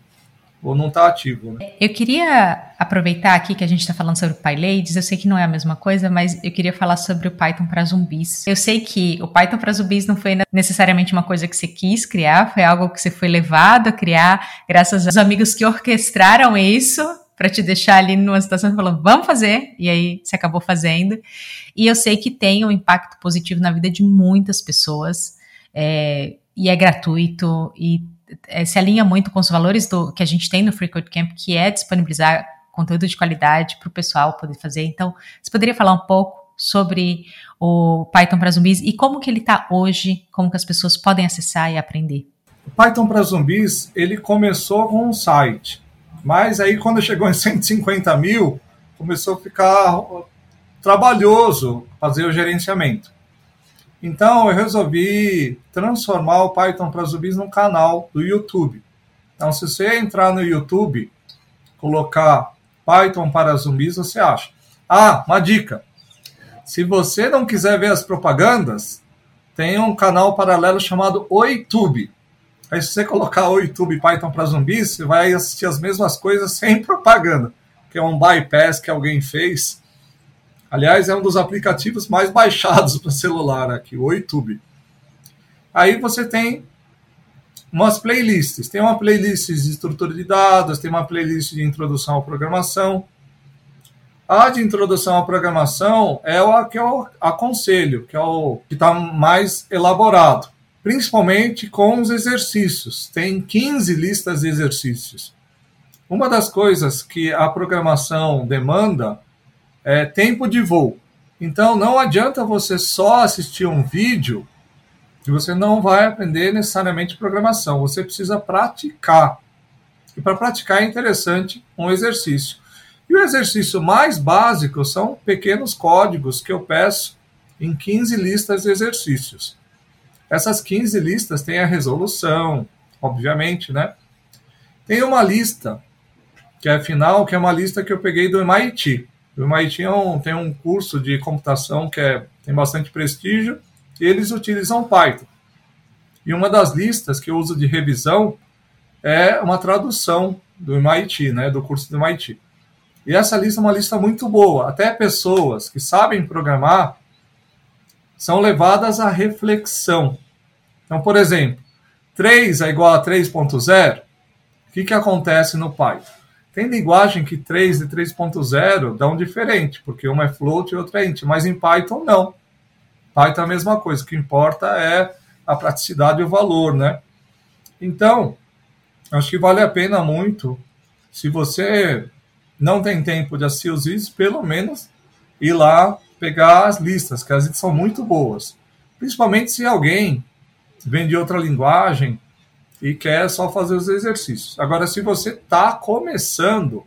ou não está ativo. Né?
Eu queria aproveitar aqui que a gente está falando sobre PyLadies, eu sei que não é a mesma coisa, mas eu queria falar sobre o Python para zumbis. Eu sei que o Python para zumbis não foi necessariamente uma coisa que você quis criar, foi algo que você foi levado a criar graças aos amigos que orquestraram isso para te deixar ali numa situação falando, vamos fazer, e aí você acabou fazendo. E eu sei que tem um impacto positivo na vida de muitas pessoas, é, e é gratuito, e é, se alinha muito com os valores do, que a gente tem no Free Code Camp, que é disponibilizar conteúdo de qualidade para o pessoal poder fazer. Então, você poderia falar um pouco sobre o Python para zumbis e como que ele está hoje, como que as pessoas podem acessar e aprender?
O Python para zumbis, ele começou com um site, mas aí quando chegou em 150 mil, começou a ficar trabalhoso fazer o gerenciamento. Então eu resolvi transformar o Python para zumbis num canal do YouTube. Então, se você entrar no YouTube, colocar Python para zumbis, você acha. Ah, uma dica. Se você não quiser ver as propagandas, tem um canal paralelo chamado OiTube. Aí, se você colocar OiTube Python para zumbis, você vai assistir as mesmas coisas sem propaganda, que é um bypass que alguém fez Aliás, é um dos aplicativos mais baixados para celular aqui, o YouTube. Aí você tem umas playlists. Tem uma playlist de estrutura de dados, tem uma playlist de introdução à programação. A de introdução à programação é o que eu aconselho, que é o que está mais elaborado, principalmente com os exercícios. Tem 15 listas de exercícios. Uma das coisas que a programação demanda é, tempo de voo. Então não adianta você só assistir um vídeo que você não vai aprender necessariamente programação. Você precisa praticar. E para praticar é interessante um exercício. E o exercício mais básico são pequenos códigos que eu peço em 15 listas de exercícios. Essas 15 listas têm a resolução, obviamente, né? Tem uma lista que é final, que é uma lista que eu peguei do MIT. O MIT é um, tem um curso de computação que é, tem bastante prestígio, e eles utilizam Python. E uma das listas que eu uso de revisão é uma tradução do MIT, né, do curso do MIT. E essa lista é uma lista muito boa. Até pessoas que sabem programar são levadas à reflexão. Então, por exemplo, 3 é igual a 3.0, o que, que acontece no Python? Tem linguagem que 3 e 3.0 dão diferente, porque uma é float e outra é int, mas em Python não. Python é a mesma coisa, o que importa é a praticidade e o valor, né? Então, acho que vale a pena muito, se você não tem tempo de assistir os vídeos, pelo menos ir lá pegar as listas, que as listas são muito boas. Principalmente se alguém vem de outra linguagem e quer só fazer os exercícios. Agora, se você está começando,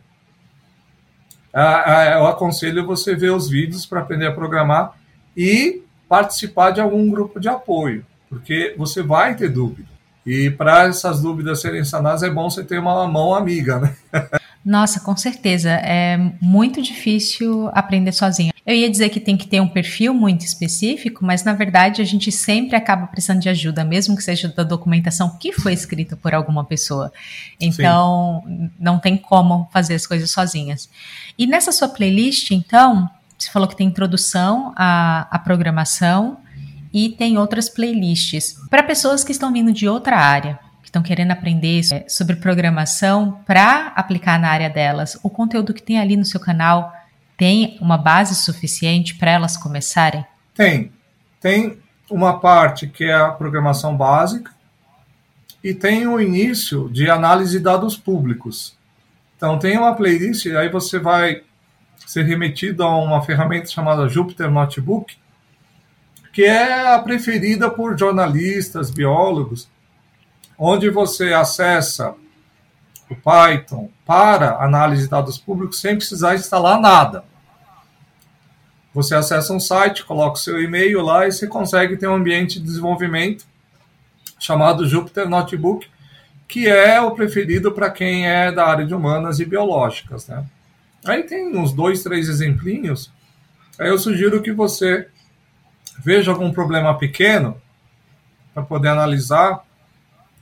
eu aconselho você ver os vídeos para aprender a programar e participar de algum grupo de apoio, porque você vai ter dúvida. E para essas dúvidas serem sanadas, é bom você ter uma mão amiga, né? *laughs*
Nossa, com certeza. É muito difícil aprender sozinho. Eu ia dizer que tem que ter um perfil muito específico, mas na verdade a gente sempre acaba precisando de ajuda, mesmo que seja da documentação que foi escrita por alguma pessoa. Então, Sim. não tem como fazer as coisas sozinhas. E nessa sua playlist, então, você falou que tem introdução à, à programação e tem outras playlists para pessoas que estão vindo de outra área que estão querendo aprender sobre programação para aplicar na área delas, o conteúdo que tem ali no seu canal tem uma base suficiente para elas começarem?
Tem. Tem uma parte que é a programação básica e tem o início de análise de dados públicos. Então, tem uma playlist, aí você vai ser remetido a uma ferramenta chamada Jupyter Notebook, que é a preferida por jornalistas, biólogos, onde você acessa o Python para análise de dados públicos sem precisar instalar nada. Você acessa um site, coloca o seu e-mail lá e você consegue ter um ambiente de desenvolvimento chamado Jupyter Notebook, que é o preferido para quem é da área de humanas e biológicas. Né? Aí tem uns dois, três exemplinhos. Aí eu sugiro que você veja algum problema pequeno para poder analisar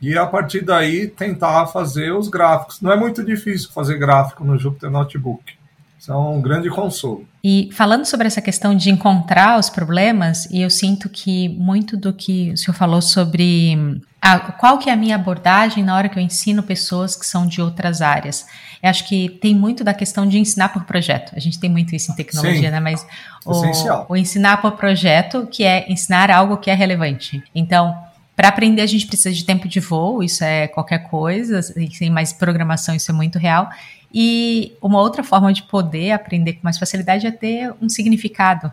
e a partir daí tentar fazer os gráficos. Não é muito difícil fazer gráfico no Jupyter Notebook. Isso é um grande consolo.
E falando sobre essa questão de encontrar os problemas, e eu sinto que muito do que o senhor falou sobre a, qual que é a minha abordagem na hora que eu ensino pessoas que são de outras áreas. Eu acho que tem muito da questão de ensinar por projeto. A gente tem muito isso em tecnologia, Sim, né? Mas o, o ensinar por projeto, que é ensinar algo que é relevante. Então, para aprender, a gente precisa de tempo de voo, isso é qualquer coisa, sem mais programação, isso é muito real. E uma outra forma de poder aprender com mais facilidade é ter um significado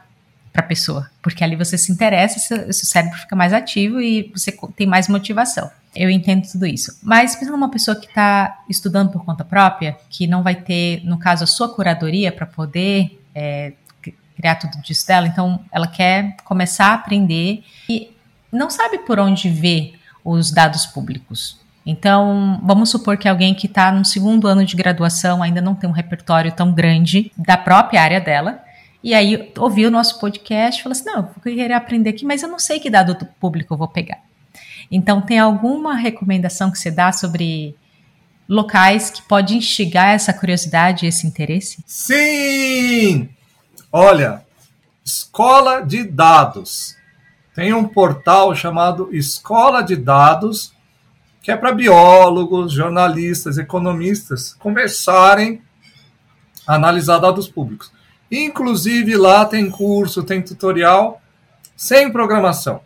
para a pessoa, porque ali você se interessa, seu, seu cérebro fica mais ativo e você tem mais motivação. Eu entendo tudo isso. Mas pensando numa pessoa que está estudando por conta própria, que não vai ter, no caso, a sua curadoria para poder é, criar tudo disso dela, então ela quer começar a aprender e não sabe por onde ver os dados públicos. Então, vamos supor que alguém que está no segundo ano de graduação ainda não tem um repertório tão grande da própria área dela, e aí ouviu o nosso podcast e falou assim: não, eu vou querer aprender aqui, mas eu não sei que dado público eu vou pegar. Então, tem alguma recomendação que você dá sobre locais que pode instigar essa curiosidade e esse interesse?
Sim! Olha, escola de dados tem um portal chamado Escola de Dados, que é para biólogos, jornalistas, economistas começarem a analisar dados públicos. Inclusive lá tem curso, tem tutorial sem programação.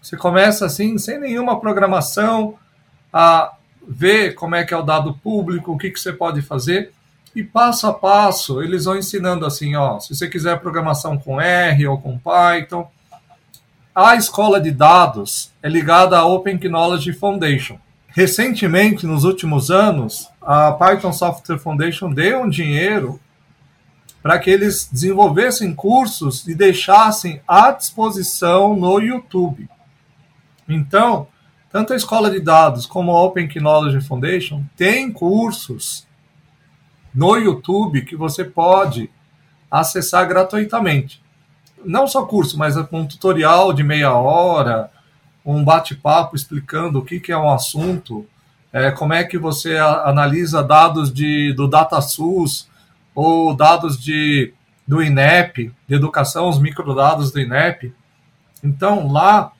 Você começa assim, sem nenhuma programação, a ver como é que é o dado público, o que, que você pode fazer. E passo a passo, eles vão ensinando assim, ó, se você quiser programação com R ou com Python, a escola de dados é ligada à Open Knowledge Foundation. Recentemente, nos últimos anos, a Python Software Foundation deu um dinheiro para que eles desenvolvessem cursos e deixassem à disposição no YouTube. Então, tanto a escola de dados como a Open Knowledge Foundation têm cursos no YouTube que você pode acessar gratuitamente. Não só curso, mas um tutorial de meia hora, um bate-papo explicando o que, que é um assunto, é, como é que você analisa dados de, do DataSUS ou dados de, do INEP, de educação, os microdados do INEP. Então, lá,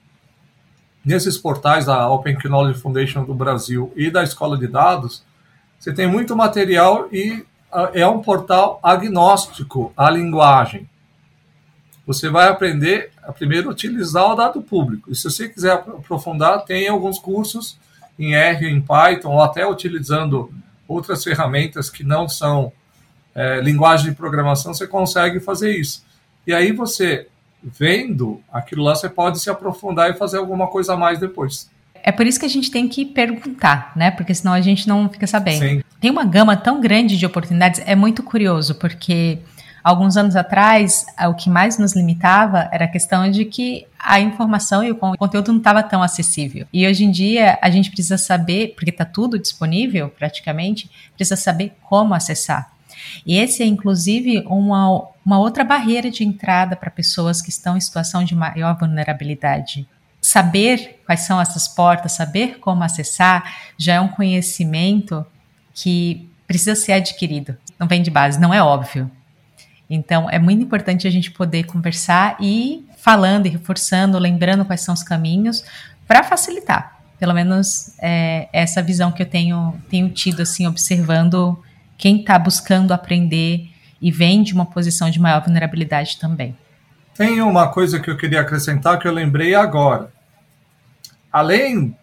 nesses portais da Open Knowledge Foundation do Brasil e da Escola de Dados, você tem muito material e é um portal agnóstico à linguagem. Você vai aprender a primeiro utilizar o dado público. E se você quiser aprofundar, tem alguns cursos em R, em Python, ou até utilizando outras ferramentas que não são é, linguagem de programação, você consegue fazer isso. E aí você, vendo aquilo lá, você pode se aprofundar e fazer alguma coisa a mais depois.
É por isso que a gente tem que perguntar, né? Porque senão a gente não fica sabendo.
Sim.
Tem uma gama tão grande de oportunidades, é muito curioso, porque alguns anos atrás, o que mais nos limitava era a questão de que a informação e o conteúdo não estava tão acessível. E hoje em dia a gente precisa saber, porque está tudo disponível praticamente, precisa saber como acessar. E esse é, inclusive, uma, uma outra barreira de entrada para pessoas que estão em situação de maior vulnerabilidade saber quais são essas portas, saber como acessar, já é um conhecimento que precisa ser adquirido. Não vem de base, não é óbvio. Então, é muito importante a gente poder conversar e falando e reforçando, lembrando quais são os caminhos para facilitar. Pelo menos é, essa visão que eu tenho, tenho tido, assim, observando quem está buscando aprender e vem de uma posição de maior vulnerabilidade também.
Tem uma coisa que eu queria acrescentar que eu lembrei agora. Além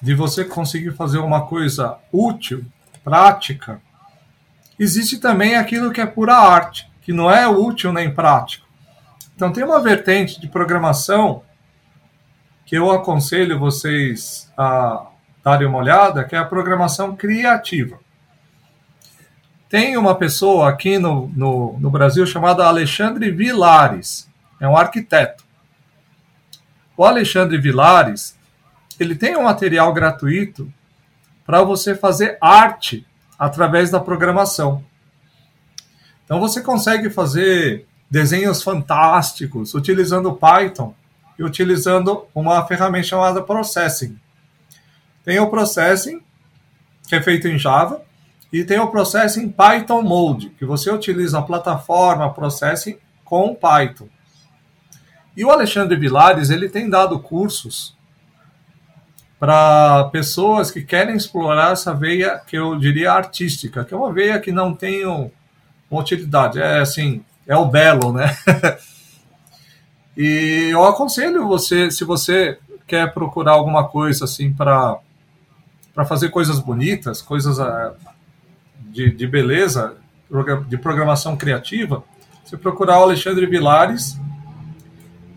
de você conseguir fazer uma coisa útil, prática, existe também aquilo que é pura arte, que não é útil nem prático. Então tem uma vertente de programação que eu aconselho vocês a darem uma olhada, que é a programação criativa. Tem uma pessoa aqui no, no, no Brasil chamada Alexandre Vilares é um arquiteto. O Alexandre Vilares, ele tem um material gratuito para você fazer arte através da programação. Então você consegue fazer desenhos fantásticos utilizando Python e utilizando uma ferramenta chamada Processing. Tem o Processing, que é feito em Java, e tem o Processing Python Mode, que você utiliza a plataforma Processing com Python. E o Alexandre Vilares, ele tem dado cursos para pessoas que querem explorar essa veia que eu diria artística, que é uma veia que não tem uma utilidade, é assim, é o belo, né? *laughs* e eu aconselho você, se você quer procurar alguma coisa assim para para fazer coisas bonitas, coisas ah, de, de beleza, de programação criativa, você procurar o Alexandre Vilares,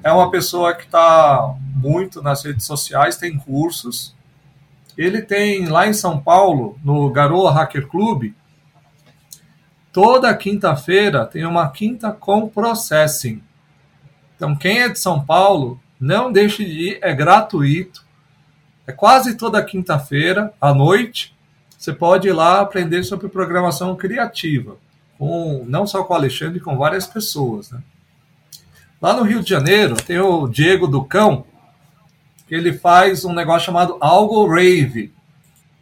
é uma pessoa que está muito nas redes sociais, tem cursos. Ele tem lá em São Paulo, no Garoa Hacker Club, toda quinta-feira tem uma quinta com processing. Então, quem é de São Paulo, não deixe de ir, é gratuito. É quase toda quinta-feira, à noite, você pode ir lá aprender sobre programação criativa, com, não só com o Alexandre, com várias pessoas. Né? Lá no Rio de Janeiro, tem o Diego Ducão, que ele faz um negócio chamado Algo Rave.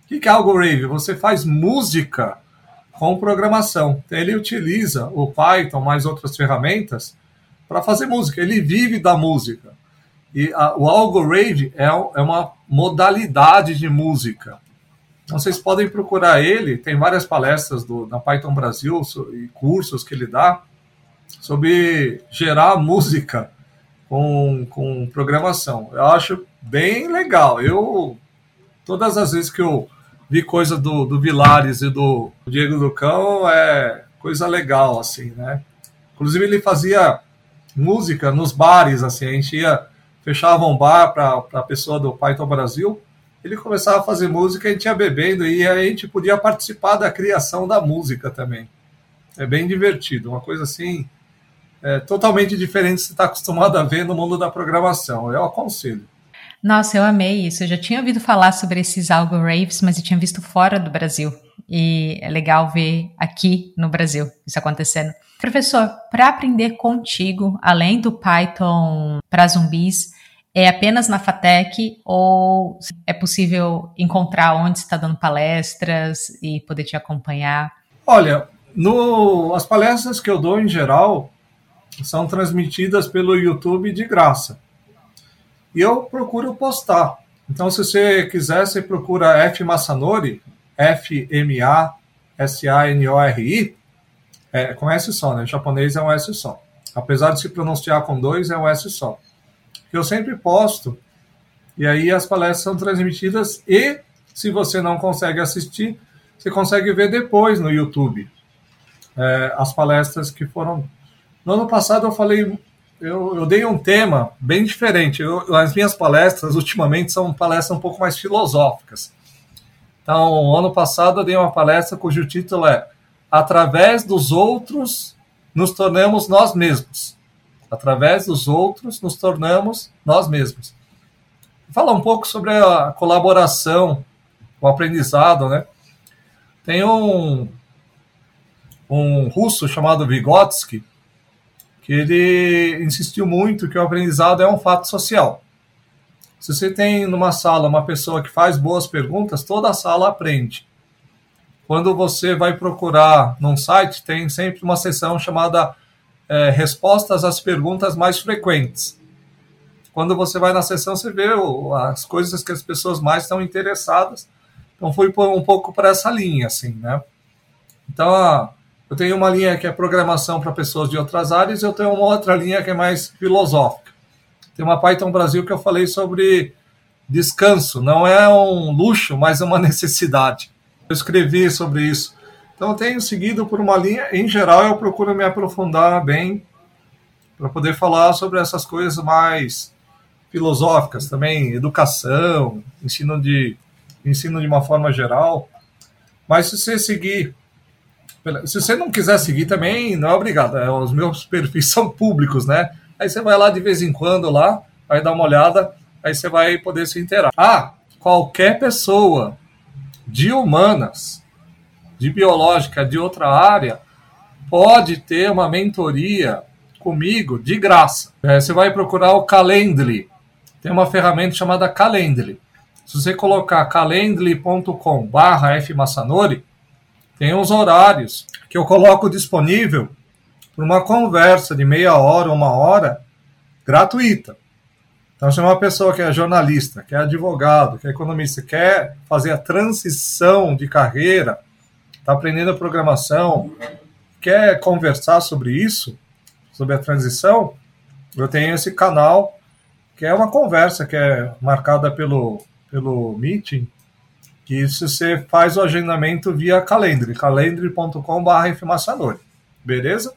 O que é Algo Rave? Você faz música com programação. Então, ele utiliza o Python mais outras ferramentas para fazer música. Ele vive da música. E a, o Algo Rave é, é uma modalidade de música. Então vocês podem procurar ele, tem várias palestras do, na Python Brasil e cursos que ele dá sobre gerar música com, com programação. Eu acho bem legal. Eu, todas as vezes que eu vi coisa do, do Vilares e do Diego Ducão, é coisa legal, assim, né? Inclusive, ele fazia música nos bares, assim, a gente ia, fechava um bar para a pessoa do Python Brasil, ele começava a fazer música, a gente ia bebendo e a gente podia participar da criação da música também. É bem divertido, uma coisa assim é, totalmente diferente do que você está acostumado a ver no mundo da programação. Eu aconselho.
Nossa, eu amei isso. Eu já tinha ouvido falar sobre esses algo raves, mas eu tinha visto fora do Brasil. e é legal ver aqui no Brasil isso acontecendo. Professor, para aprender contigo, além do Python para zumbis, é apenas na FATEC ou é possível encontrar onde está dando palestras e poder te acompanhar?
Olha, no, as palestras que eu dou em geral são transmitidas pelo YouTube de graça. E eu procuro postar. Então, se você quiser, você procura F Massanori, F-M-A-S-A-N-O-R-I, é, com S só, né? Em japonês é um S só. Apesar de se pronunciar com dois, é um S só eu sempre posto. E aí as palestras são transmitidas e, se você não consegue assistir, você consegue ver depois no YouTube é, as palestras que foram. No ano passado eu falei, eu, eu dei um tema bem diferente. Eu, as minhas palestras, ultimamente, são palestras um pouco mais filosóficas. Então, ano passado eu dei uma palestra cujo título é Através dos outros nos tornamos nós mesmos. Através dos outros, nos tornamos nós mesmos. Fala um pouco sobre a colaboração, o aprendizado, né? Tem um, um russo chamado Vygotsky, que ele insistiu muito que o aprendizado é um fato social. Se você tem numa sala uma pessoa que faz boas perguntas, toda a sala aprende. Quando você vai procurar num site, tem sempre uma seção chamada é, respostas às perguntas mais frequentes. Quando você vai na sessão, você vê as coisas que as pessoas mais estão interessadas. Então, fui um pouco para essa linha, assim, né? Então, eu tenho uma linha que é programação para pessoas de outras áreas, eu tenho uma outra linha que é mais filosófica. Tem uma Python Brasil que eu falei sobre descanso. Não é um luxo, mas é uma *laughs* necessidade. Eu escrevi sobre isso então eu tenho seguido por uma linha, em geral eu procuro me aprofundar bem para poder falar sobre essas coisas mais filosóficas também, educação, ensino de ensino de uma forma geral. Mas se você seguir, se você não quiser seguir também, não é obrigado. É, os meus *laughs* perfis são públicos, né? Aí você vai lá de vez em quando lá, vai dar uma olhada, aí você vai poder se inteirar. Ah, qualquer pessoa de humanas de biológica de outra área pode ter uma mentoria comigo de graça. É, você vai procurar o Calendly. Tem uma ferramenta chamada Calendly. Se você colocar calendly.com barra fmassanori, tem uns horários que eu coloco disponível para uma conversa de meia hora, uma hora, gratuita. Então, se é uma pessoa que é jornalista, que é advogado, que é economista, quer fazer a transição de carreira, está aprendendo a programação, quer conversar sobre isso, sobre a transição, eu tenho esse canal que é uma conversa que é marcada pelo, pelo Meeting, que se você faz o agendamento via Calendly, calendly.com.br beleza?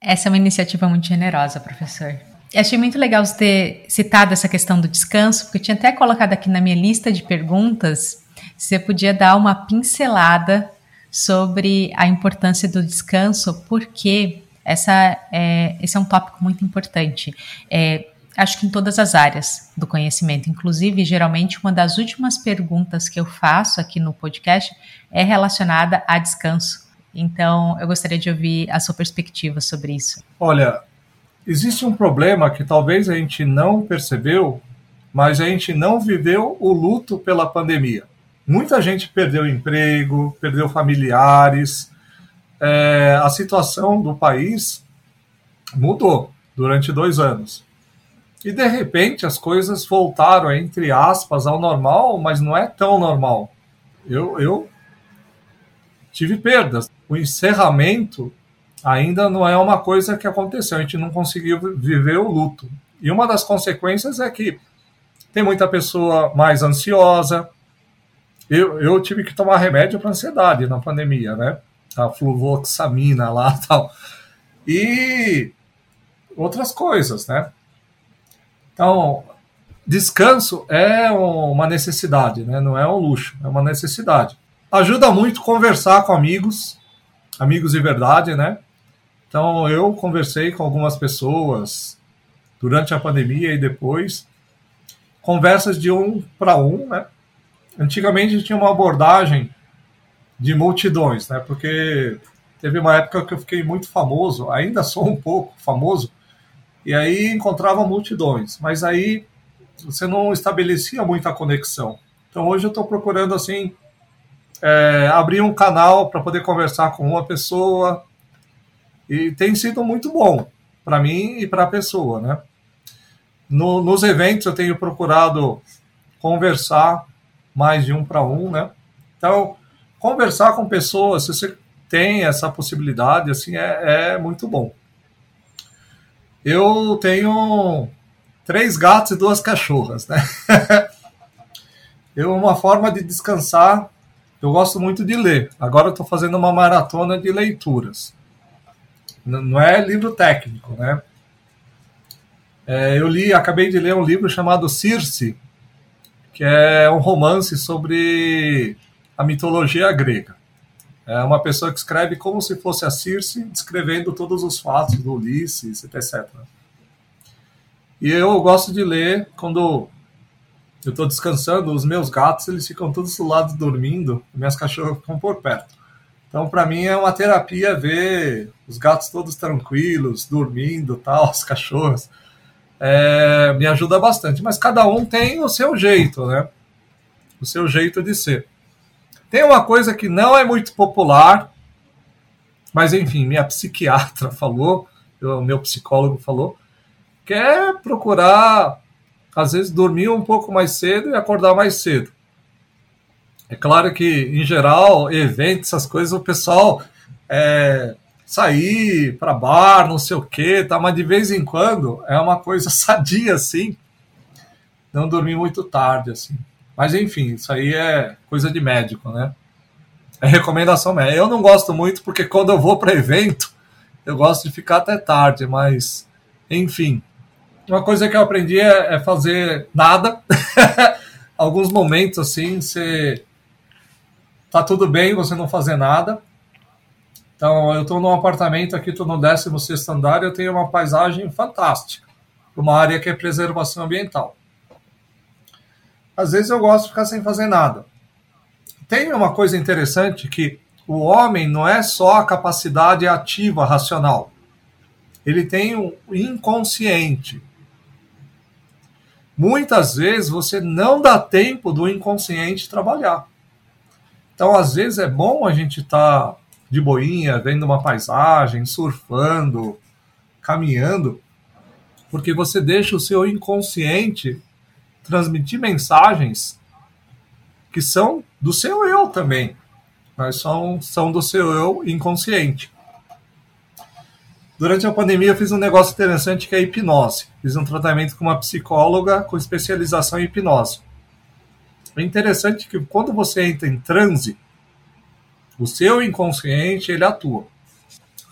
Essa é uma iniciativa muito generosa, professor. Eu achei muito legal você ter citado essa questão do descanso, porque eu tinha até colocado aqui na minha lista de perguntas se você podia dar uma pincelada sobre a importância do descanso, porque essa é, esse é um tópico muito importante. É, acho que em todas as áreas do conhecimento, inclusive, geralmente, uma das últimas perguntas que eu faço aqui no podcast é relacionada a descanso. Então, eu gostaria de ouvir a sua perspectiva sobre isso.
Olha, existe um problema que talvez a gente não percebeu, mas a gente não viveu o luto pela pandemia. Muita gente perdeu emprego, perdeu familiares. É, a situação do país mudou durante dois anos. E de repente as coisas voltaram, entre aspas, ao normal, mas não é tão normal. Eu, eu tive perdas. O encerramento ainda não é uma coisa que aconteceu, a gente não conseguiu viver o luto. E uma das consequências é que tem muita pessoa mais ansiosa, eu, eu tive que tomar remédio para ansiedade na pandemia, né? A fluvoxamina lá *laughs* tal. E outras coisas, né? Então, descanso é uma necessidade, né? Não é um luxo, é uma necessidade. Ajuda muito conversar com amigos, amigos de verdade, né? Então, eu conversei com algumas pessoas durante a pandemia e depois, conversas de um para um, né? Antigamente tinha uma abordagem de multidões, né? Porque teve uma época que eu fiquei muito famoso, ainda sou um pouco famoso, e aí encontrava multidões, mas aí você não estabelecia muita conexão. Então hoje eu estou procurando assim é, abrir um canal para poder conversar com uma pessoa e tem sido muito bom para mim e para a pessoa, né? No, nos eventos eu tenho procurado conversar mais de um para um, né? Então conversar com pessoas, se você tem essa possibilidade, assim é, é muito bom. Eu tenho três gatos e duas cachorras, né? *laughs* eu uma forma de descansar. Eu gosto muito de ler. Agora estou fazendo uma maratona de leituras. Não é livro técnico, né? É, eu li, acabei de ler um livro chamado Circe, que é um romance sobre a mitologia grega. É uma pessoa que escreve como se fosse a Circe, descrevendo todos os fatos do Ulisses, etc. E eu gosto de ler quando eu estou descansando, os meus gatos eles ficam todos do lado dormindo, minhas cachorras ficam por perto. Então, para mim é uma terapia ver os gatos todos tranquilos, dormindo, tal, *laughs* as cachorras. É, me ajuda bastante. Mas cada um tem o seu jeito, né? O seu jeito de ser. Tem uma coisa que não é muito popular, mas enfim, minha *laughs* psiquiatra falou, o meu psicólogo falou, quer procurar, às vezes, dormir um pouco mais cedo e acordar mais cedo. É claro que, em geral, eventos, essas coisas, o pessoal é, sair para bar, não sei o quê, tá? mas de vez em quando é uma coisa *laughs* sadia, assim, não dormir muito tarde, assim. Mas, enfim, isso aí é coisa de médico, né? É recomendação médica. Eu não gosto muito, porque quando eu vou para evento, eu gosto de ficar até tarde, mas, enfim, uma coisa que eu aprendi é, é fazer nada. *laughs* Alguns momentos assim, você tá tudo bem você não fazer nada. Então, eu estou num apartamento aqui, estou no 16 andar, eu tenho uma paisagem fantástica, uma área que é preservação ambiental. Às vezes eu gosto de ficar sem fazer nada. Tem uma coisa interessante que o homem não é só a capacidade ativa racional. Ele tem o um inconsciente. Muitas vezes você não dá tempo do inconsciente trabalhar. Então, às vezes é bom a gente estar tá de boinha, vendo uma paisagem, surfando, caminhando, porque você deixa o seu inconsciente transmitir mensagens que são do seu eu também, mas são, são do seu eu inconsciente. Durante a pandemia, eu fiz um negócio interessante que é a hipnose. Fiz um tratamento com uma psicóloga com especialização em hipnose. É interessante que quando você entra em transe, o seu inconsciente ele atua.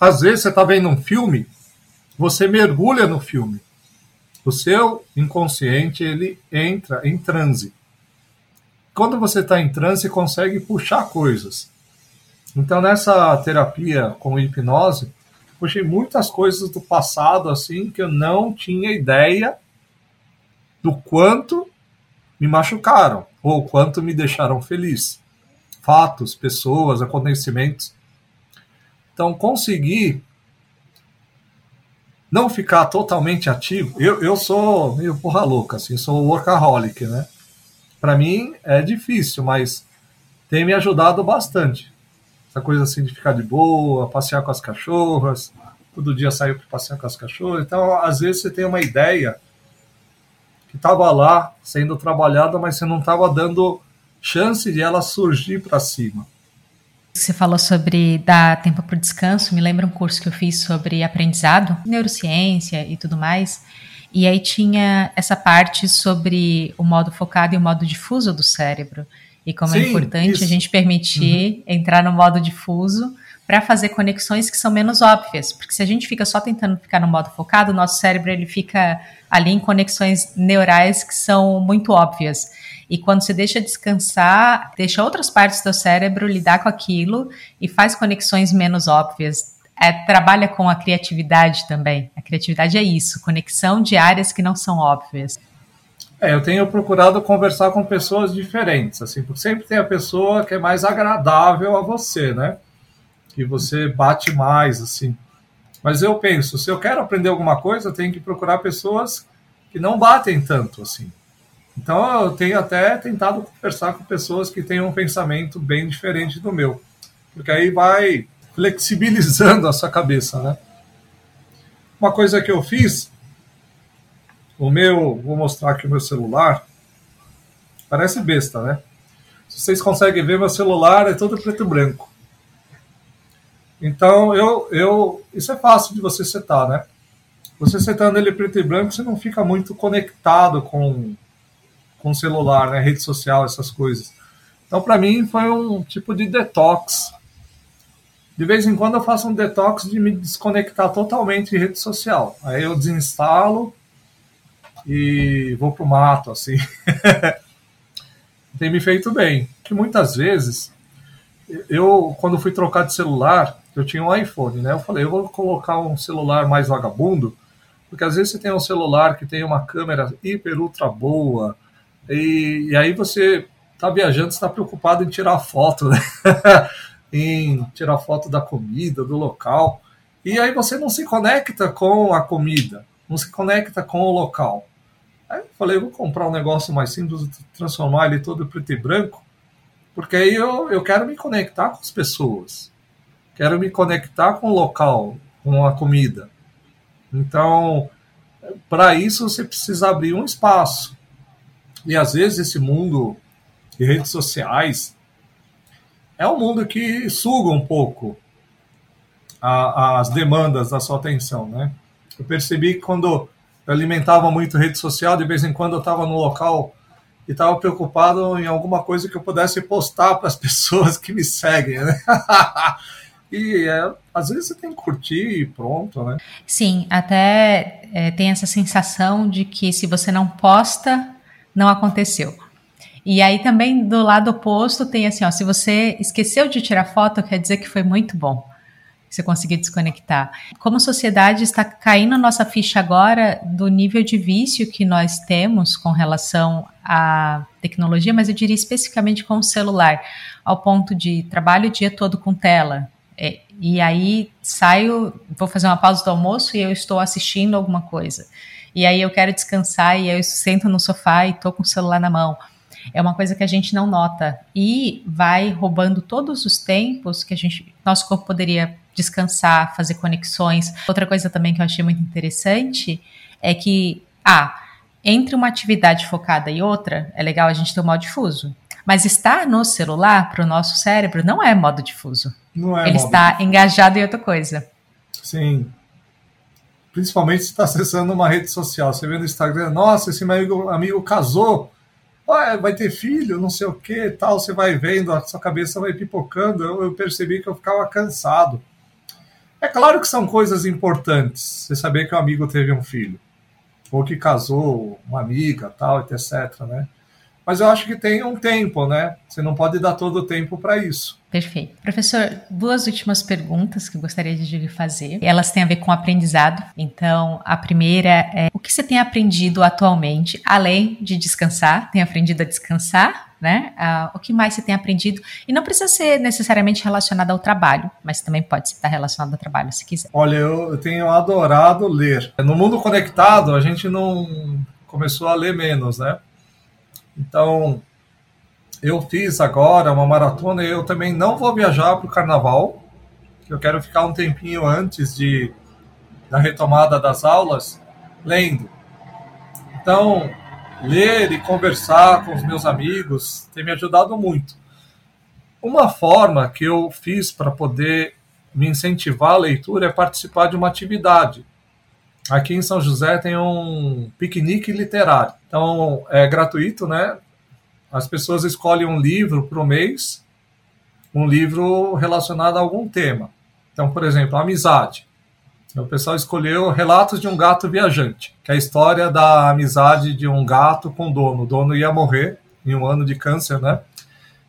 Às vezes você está vendo um filme, você mergulha no filme. O seu inconsciente ele entra em transe. Quando você está em transe, consegue puxar coisas. Então, nessa terapia com hipnose, puxei muitas coisas do passado assim que eu não tinha ideia do quanto me machucaram ou quanto me deixaram feliz. Fatos, pessoas, acontecimentos. Então, conseguir não ficar totalmente ativo. Eu, eu sou meio porra louca, assim, sou workaholic, né? Para mim é difícil, mas tem me ajudado bastante essa coisa assim de ficar de boa, passear com as cachorras, todo dia sair para passear com as cachorras. Então, às vezes você tem uma ideia que estava lá sendo trabalhada, mas você não estava dando chance de ela surgir para cima.
Você falou sobre dar tempo para o descanso, me lembra um curso que eu fiz sobre aprendizado, neurociência e tudo mais. E aí tinha essa parte sobre o modo focado e o modo difuso do cérebro e como é Sim, é importante isso. a gente permitir uhum. entrar no modo difuso para fazer conexões que são menos óbvias, porque se a gente fica só tentando ficar no modo focado, o nosso cérebro ele fica ali em conexões neurais que são muito óbvias. E quando você deixa descansar, deixa outras partes do cérebro lidar com aquilo e faz conexões menos óbvias. É, trabalha com a criatividade também. A criatividade é isso, conexão de áreas que não são óbvias.
É, eu tenho procurado conversar com pessoas diferentes, assim, porque sempre tem a pessoa que é mais agradável a você, né? Que você bate mais, assim. Mas eu penso, se eu quero aprender alguma coisa, eu tenho que procurar pessoas que não batem tanto, assim. Então eu tenho até tentado conversar com pessoas que têm um pensamento bem diferente do meu, porque aí vai flexibilizando a sua cabeça, né? Uma coisa que eu fiz o meu, vou mostrar aqui o meu celular. Parece besta, né? Se vocês conseguem ver, meu celular é todo preto e branco. Então, eu, eu, isso é fácil de você setar, né? Você setando ele preto e branco, você não fica muito conectado com, com celular, né? Rede social, essas coisas. Então, para mim, foi um tipo de detox. De vez em quando eu faço um detox de me desconectar totalmente de rede social. Aí eu desinstalo e vou pro mato, assim. *laughs* Tem me feito bem. Que muitas vezes, eu, quando fui trocar de celular, eu tinha um iPhone, né? Eu falei, eu vou colocar um celular mais vagabundo, porque às vezes você tem um celular que tem uma câmera hiper ultra boa, e, e aí você tá viajando, está preocupado em tirar foto, né? *laughs* em tirar foto da comida, do local. E aí você não se conecta com a comida, não se conecta com o local. Aí eu falei, vou comprar um negócio mais simples, transformar ele todo preto e branco, porque aí eu, eu quero me conectar com as pessoas, quero me conectar com o local, com a comida. Então, para isso você precisa abrir um espaço. E às vezes esse mundo de redes sociais é um mundo que suga um pouco a, as demandas da sua atenção, né? Eu percebi que quando eu alimentava muito rede social, de vez em quando eu estava no local e estava preocupado em alguma coisa que eu pudesse postar para as *laughs* pessoas que me seguem, né? *laughs* e é, às vezes você tem que curtir e pronto, né?
Sim, até é, tem essa sensação de que se você não posta, não aconteceu. E aí também do lado oposto tem assim, ó, se você esqueceu de tirar foto, quer dizer que foi muito bom você conseguir desconectar. Como sociedade está caindo nossa ficha agora do nível de vício que nós temos com relação à tecnologia, mas eu diria especificamente com o celular, ao ponto de trabalho o dia todo com tela. É, e aí saio, vou fazer uma pausa do almoço e eu estou assistindo alguma coisa. E aí eu quero descansar e eu sento no sofá e estou com o celular na mão é uma coisa que a gente não nota e vai roubando todos os tempos que a gente, nosso corpo poderia descansar, fazer conexões. Outra coisa também que eu achei muito interessante é que, ah, entre uma atividade focada e outra, é legal a gente ter o modo difuso. Mas estar no celular para o nosso cérebro não é modo difuso.
Não é
Ele está difuso. engajado em outra coisa.
Sim. Principalmente se está acessando uma rede social. Você vê no Instagram, nossa, esse meu amigo, amigo casou, vai ter filho, não sei o que, tal. Você vai vendo, a sua cabeça vai pipocando. Eu, eu percebi que eu ficava cansado. É claro que são coisas importantes. Você saber que o amigo teve um filho, ou que casou, uma amiga, tal, etc, né? Mas eu acho que tem um tempo, né? Você não pode dar todo o tempo para isso.
Perfeito. Professor, duas últimas perguntas que eu gostaria de lhe fazer. Elas têm a ver com aprendizado. Então, a primeira é: o que você tem aprendido atualmente, além de descansar? Tem aprendido a descansar? né? Uh, o que mais você tem aprendido? E não precisa ser necessariamente relacionado ao trabalho, mas também pode estar relacionado ao trabalho, se quiser.
Olha, eu tenho adorado ler. No mundo conectado, a gente não começou a ler menos, né? Então, eu fiz agora uma maratona e eu também não vou viajar para o carnaval. Eu quero ficar um tempinho antes de da retomada das aulas lendo. Então, ler e conversar com os meus amigos tem me ajudado muito. Uma forma que eu fiz para poder me incentivar a leitura é participar de uma atividade. Aqui em São José tem um piquenique literário. Então é gratuito, né? As pessoas escolhem um livro por mês, um livro relacionado a algum tema. Então, por exemplo, amizade. O pessoal escolheu Relatos de um Gato Viajante, que é a história da amizade de um gato com o dono. O dono ia morrer em um ano de câncer, né?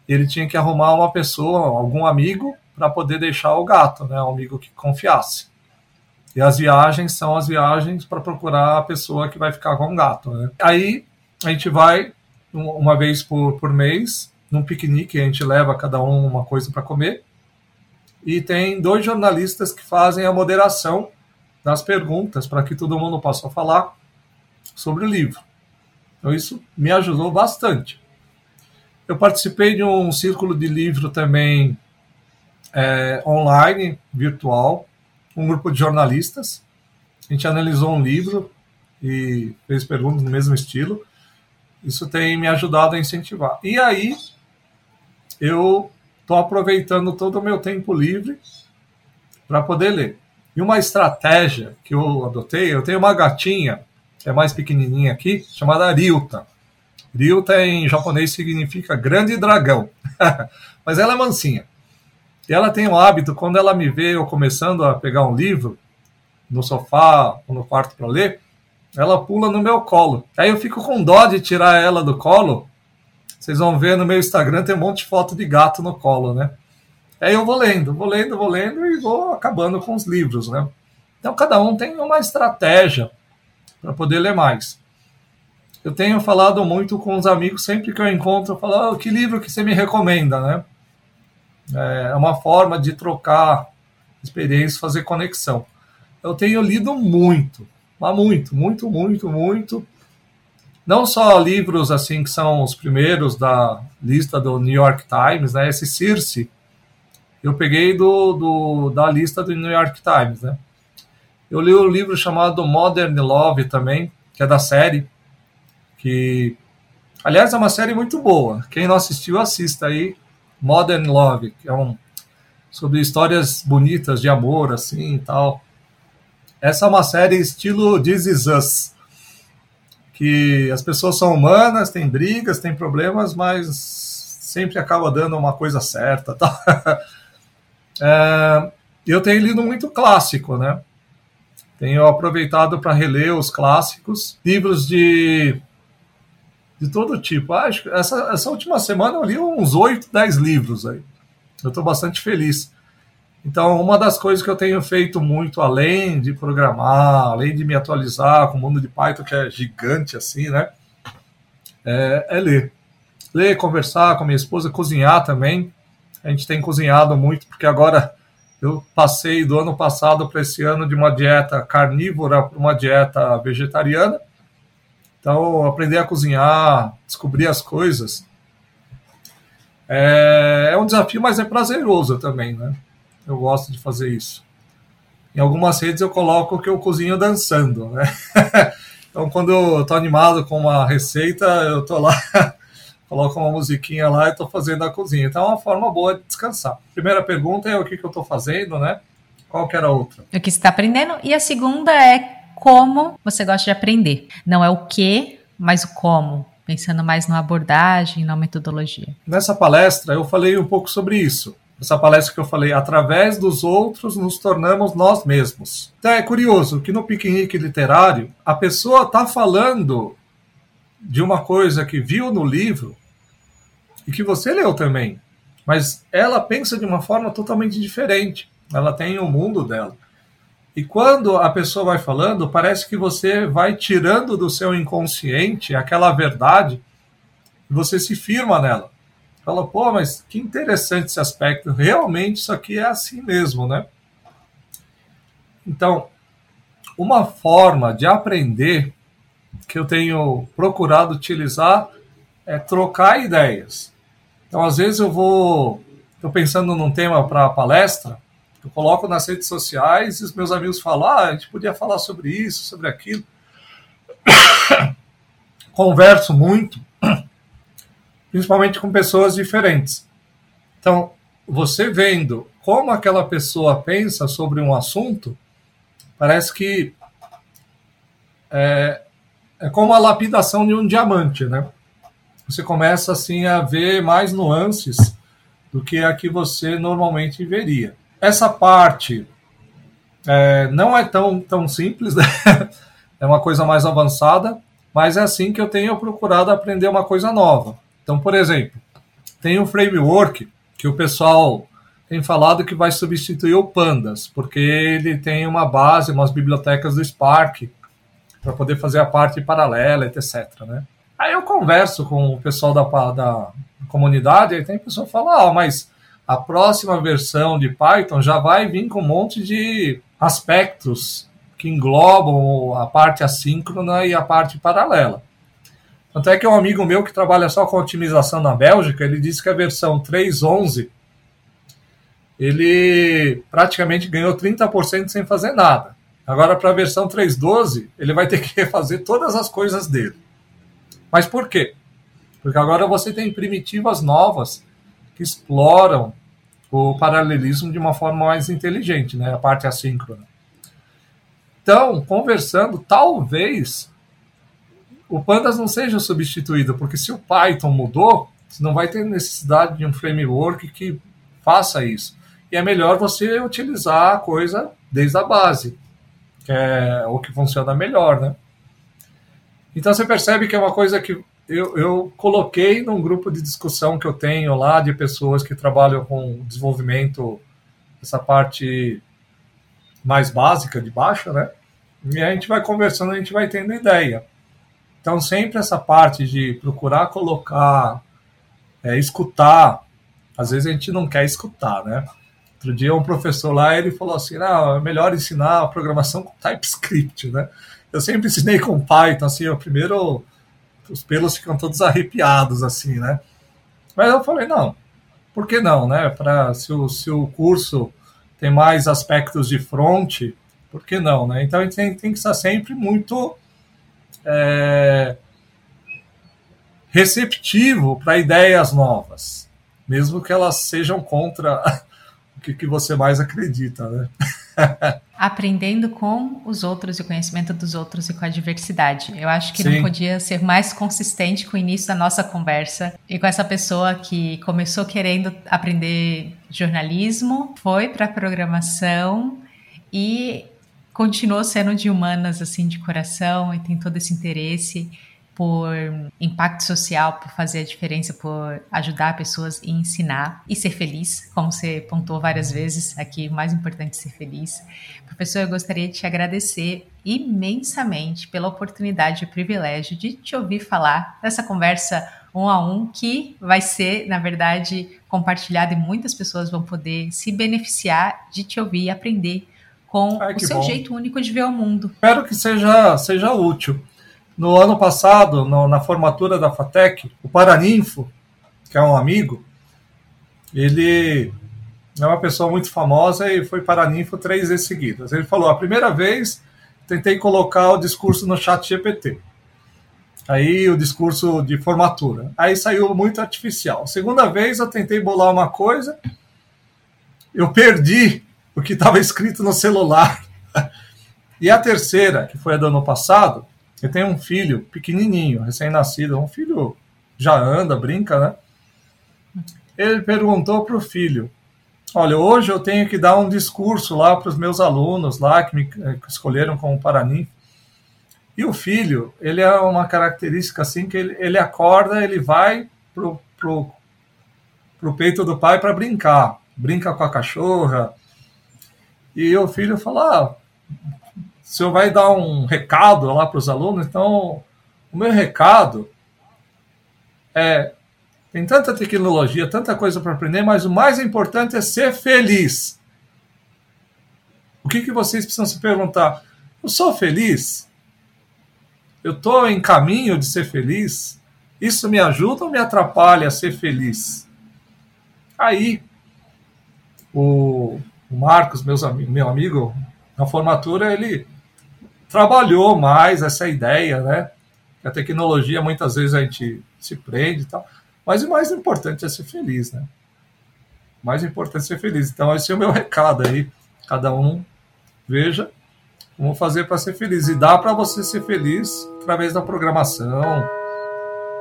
Ele tinha que arrumar uma pessoa, algum amigo, para poder deixar o gato, né? Um amigo que confiasse. E as viagens são as viagens para procurar a pessoa que vai ficar com o gato, né? Aí a gente vai uma vez por, por mês num piquenique, a gente leva cada um uma coisa para comer. E tem dois jornalistas que fazem a moderação das perguntas para que todo mundo possa falar sobre o livro. Então isso me ajudou bastante. Eu participei de um círculo de livro também é, online, virtual, um grupo de jornalistas. A gente analisou um livro e fez perguntas no mesmo estilo. Isso tem me ajudado a incentivar. E aí, eu estou aproveitando todo o meu tempo livre para poder ler. E uma estratégia que eu adotei, eu tenho uma gatinha, que é mais pequenininha aqui, chamada Ryuta. Ryuta em japonês significa grande dragão, *laughs* mas ela é mansinha. E ela tem o hábito, quando ela me vê eu começando a pegar um livro no sofá ou no quarto para ler, ela pula no meu colo. Aí eu fico com dó de tirar ela do colo. Vocês vão ver no meu Instagram tem um monte de foto de gato no colo, né? Aí eu vou lendo, vou lendo, vou lendo e vou acabando com os livros, né? Então cada um tem uma estratégia para poder ler mais. Eu tenho falado muito com os amigos, sempre que eu encontro, eu falo, oh, que livro que você me recomenda, né? É uma forma de trocar experiências, fazer conexão. Eu tenho lido muito, mas muito, muito, muito, muito. Não só livros assim que são os primeiros da lista do New York Times, né? Esse Circe, eu peguei do, do, da lista do New York Times, né? Eu li um livro chamado Modern Love também, que é da série, que aliás é uma série muito boa. Quem não assistiu assista aí, Modern Love, que é um sobre histórias bonitas de amor assim e tal. Essa é uma série estilo This Is Us, que as pessoas são humanas, tem brigas, tem problemas, mas sempre acaba dando uma coisa certa, *laughs* tá? É, eu tenho lido muito clássico, né? Tenho aproveitado para reler os clássicos, livros de de todo tipo. Ah, acho essa, essa última semana eu li uns 8, 10 livros aí. Eu estou bastante feliz. Então, uma das coisas que eu tenho feito muito, além de programar, além de me atualizar com o mundo de Python, que é gigante assim, né? É, é ler. Ler, conversar com a minha esposa, cozinhar também. A gente tem cozinhado muito, porque agora eu passei do ano passado para esse ano de uma dieta carnívora para uma dieta vegetariana. Então, aprender a cozinhar, descobrir as coisas, é, é um desafio, mas é prazeroso também, né? Eu gosto de fazer isso. Em algumas redes eu coloco que eu cozinho dançando, né? *laughs* então, quando eu estou animado com uma receita, eu estou lá *laughs* coloco uma musiquinha lá e estou fazendo a cozinha. Então é uma forma boa de descansar. Primeira pergunta é o que, que eu estou fazendo, né? Qual que era a outra?
O que você está aprendendo. E a segunda é como você gosta de aprender. Não é o que, mas o como. Pensando mais na abordagem, na metodologia.
Nessa palestra eu falei um pouco sobre isso. Essa palestra que eu falei, através dos outros nos tornamos nós mesmos. Então é curioso que no piquenique literário a pessoa está falando de uma coisa que viu no livro e que você leu também. Mas ela pensa de uma forma totalmente diferente. Ela tem o um mundo dela. E quando a pessoa vai falando, parece que você vai tirando do seu inconsciente aquela verdade e você se firma nela. Fala, pô, mas que interessante esse aspecto. Realmente isso aqui é assim mesmo, né? Então, uma forma de aprender que eu tenho procurado utilizar é trocar ideias. Então, às vezes eu vou, estou pensando num tema para palestra, eu coloco nas redes sociais e os meus amigos falam, ah, a gente podia falar sobre isso, sobre aquilo. *coughs* Converso muito, *coughs* principalmente com pessoas diferentes. Então, você vendo como aquela pessoa pensa sobre um assunto, parece que é, é como a lapidação de um diamante, né? Você começa assim a ver mais nuances do que a que você normalmente veria. Essa parte é, não é tão, tão simples, *laughs* né? é uma coisa mais avançada, mas é assim que eu tenho procurado aprender uma coisa nova. Então, por exemplo, tem um framework que o pessoal tem falado que vai substituir o Pandas, porque ele tem uma base, umas bibliotecas do Spark, para poder fazer a parte paralela, etc. Né? Aí eu converso com o pessoal da, da comunidade, aí tem pessoa que fala, ah, mas a próxima versão de Python já vai vir com um monte de aspectos que englobam a parte assíncrona e a parte paralela. Tanto é que um amigo meu que trabalha só com otimização na Bélgica, ele disse que a versão 3.11 ele praticamente ganhou 30% sem fazer nada. Agora, para a versão 3.12, ele vai ter que refazer todas as coisas dele. Mas por quê? Porque agora você tem primitivas novas que exploram o paralelismo de uma forma mais inteligente, né? a parte assíncrona. Então, conversando, talvez o Pandas não seja substituído, porque se o Python mudou, você não vai ter necessidade de um framework que faça isso. E é melhor você utilizar a coisa desde a base, que é o que funciona melhor, né? Então você percebe que é uma coisa que eu, eu coloquei num grupo de discussão que eu tenho lá de pessoas que trabalham com desenvolvimento, essa parte mais básica de baixa, né? E a gente vai conversando, a gente vai tendo ideia. Então, sempre essa parte de procurar colocar, é, escutar, às vezes a gente não quer escutar, né? Outro dia um professor lá, ele falou assim, não, é melhor ensinar a programação com TypeScript, né? Eu sempre ensinei com Python, assim, o primeiro, os pelos ficam todos arrepiados, assim, né? Mas eu falei, não, por que não, né? Pra, se, o, se o curso tem mais aspectos de front, por que não, né? Então a gente tem, tem que estar sempre muito é, receptivo para ideias novas, mesmo que elas sejam contra *laughs* o que, que você mais acredita, né? *laughs* *laughs*
Aprendendo com os outros e o conhecimento dos outros e com a diversidade. Eu acho que Sim. não podia ser mais consistente com o início da nossa conversa e com essa pessoa que começou querendo aprender jornalismo, foi para programação e continuou sendo de humanas assim de coração e tem todo esse interesse por impacto social, por fazer a diferença, por ajudar pessoas e ensinar e ser feliz, como você pontuou várias vezes aqui, o mais importante é ser feliz. Professor, eu gostaria de te agradecer imensamente pela oportunidade e privilégio de te ouvir falar dessa conversa um a um que vai ser, na verdade, compartilhada e muitas pessoas vão poder se beneficiar de te ouvir e aprender com Ai, o seu bom. jeito único de ver o mundo.
Espero que seja, seja útil. No ano passado, no, na formatura da FATEC, o Paraninfo, que é um amigo, ele é uma pessoa muito famosa e foi Paraninfo três vezes seguidas. Ele falou: a primeira vez tentei colocar o discurso no chat GPT. Aí o discurso de formatura. Aí saiu muito artificial. Segunda vez eu tentei bolar uma coisa, eu perdi o que estava escrito no celular. *laughs* E a terceira, que foi a do ano passado, eu tenho um filho pequenininho, recém-nascido, um filho já anda, brinca, né? Ele perguntou para o filho: Olha, hoje eu tenho que dar um discurso lá para os meus alunos lá que me que escolheram como Paranin. E o filho, ele é uma característica assim que ele, ele acorda, ele vai pro, pro, pro peito do pai para brincar, brinca com a cachorra. E o filho fala: ah, o senhor vai dar um recado lá para os alunos, então o meu recado é tem tanta tecnologia, tanta coisa para aprender, mas o mais importante é ser feliz. O que, que vocês precisam se perguntar? Eu sou feliz? Eu estou em caminho de ser feliz? Isso me ajuda ou me atrapalha a ser feliz? Aí, o, Marcos, meus, meu amigo, na formatura, ele trabalhou mais essa ideia, né? A tecnologia muitas vezes a gente se prende e tal, mas o mais importante é ser feliz, né? O mais importante é ser feliz. Então esse é o meu *laughs* recado aí. Cada um veja como fazer para ser feliz e dá para você ser feliz através da programação,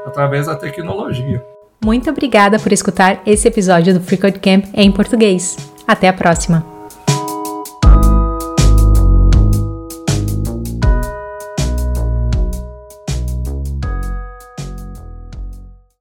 através da tecnologia.
Muito obrigada por escutar esse episódio do Free Code Camp em português. Até a próxima.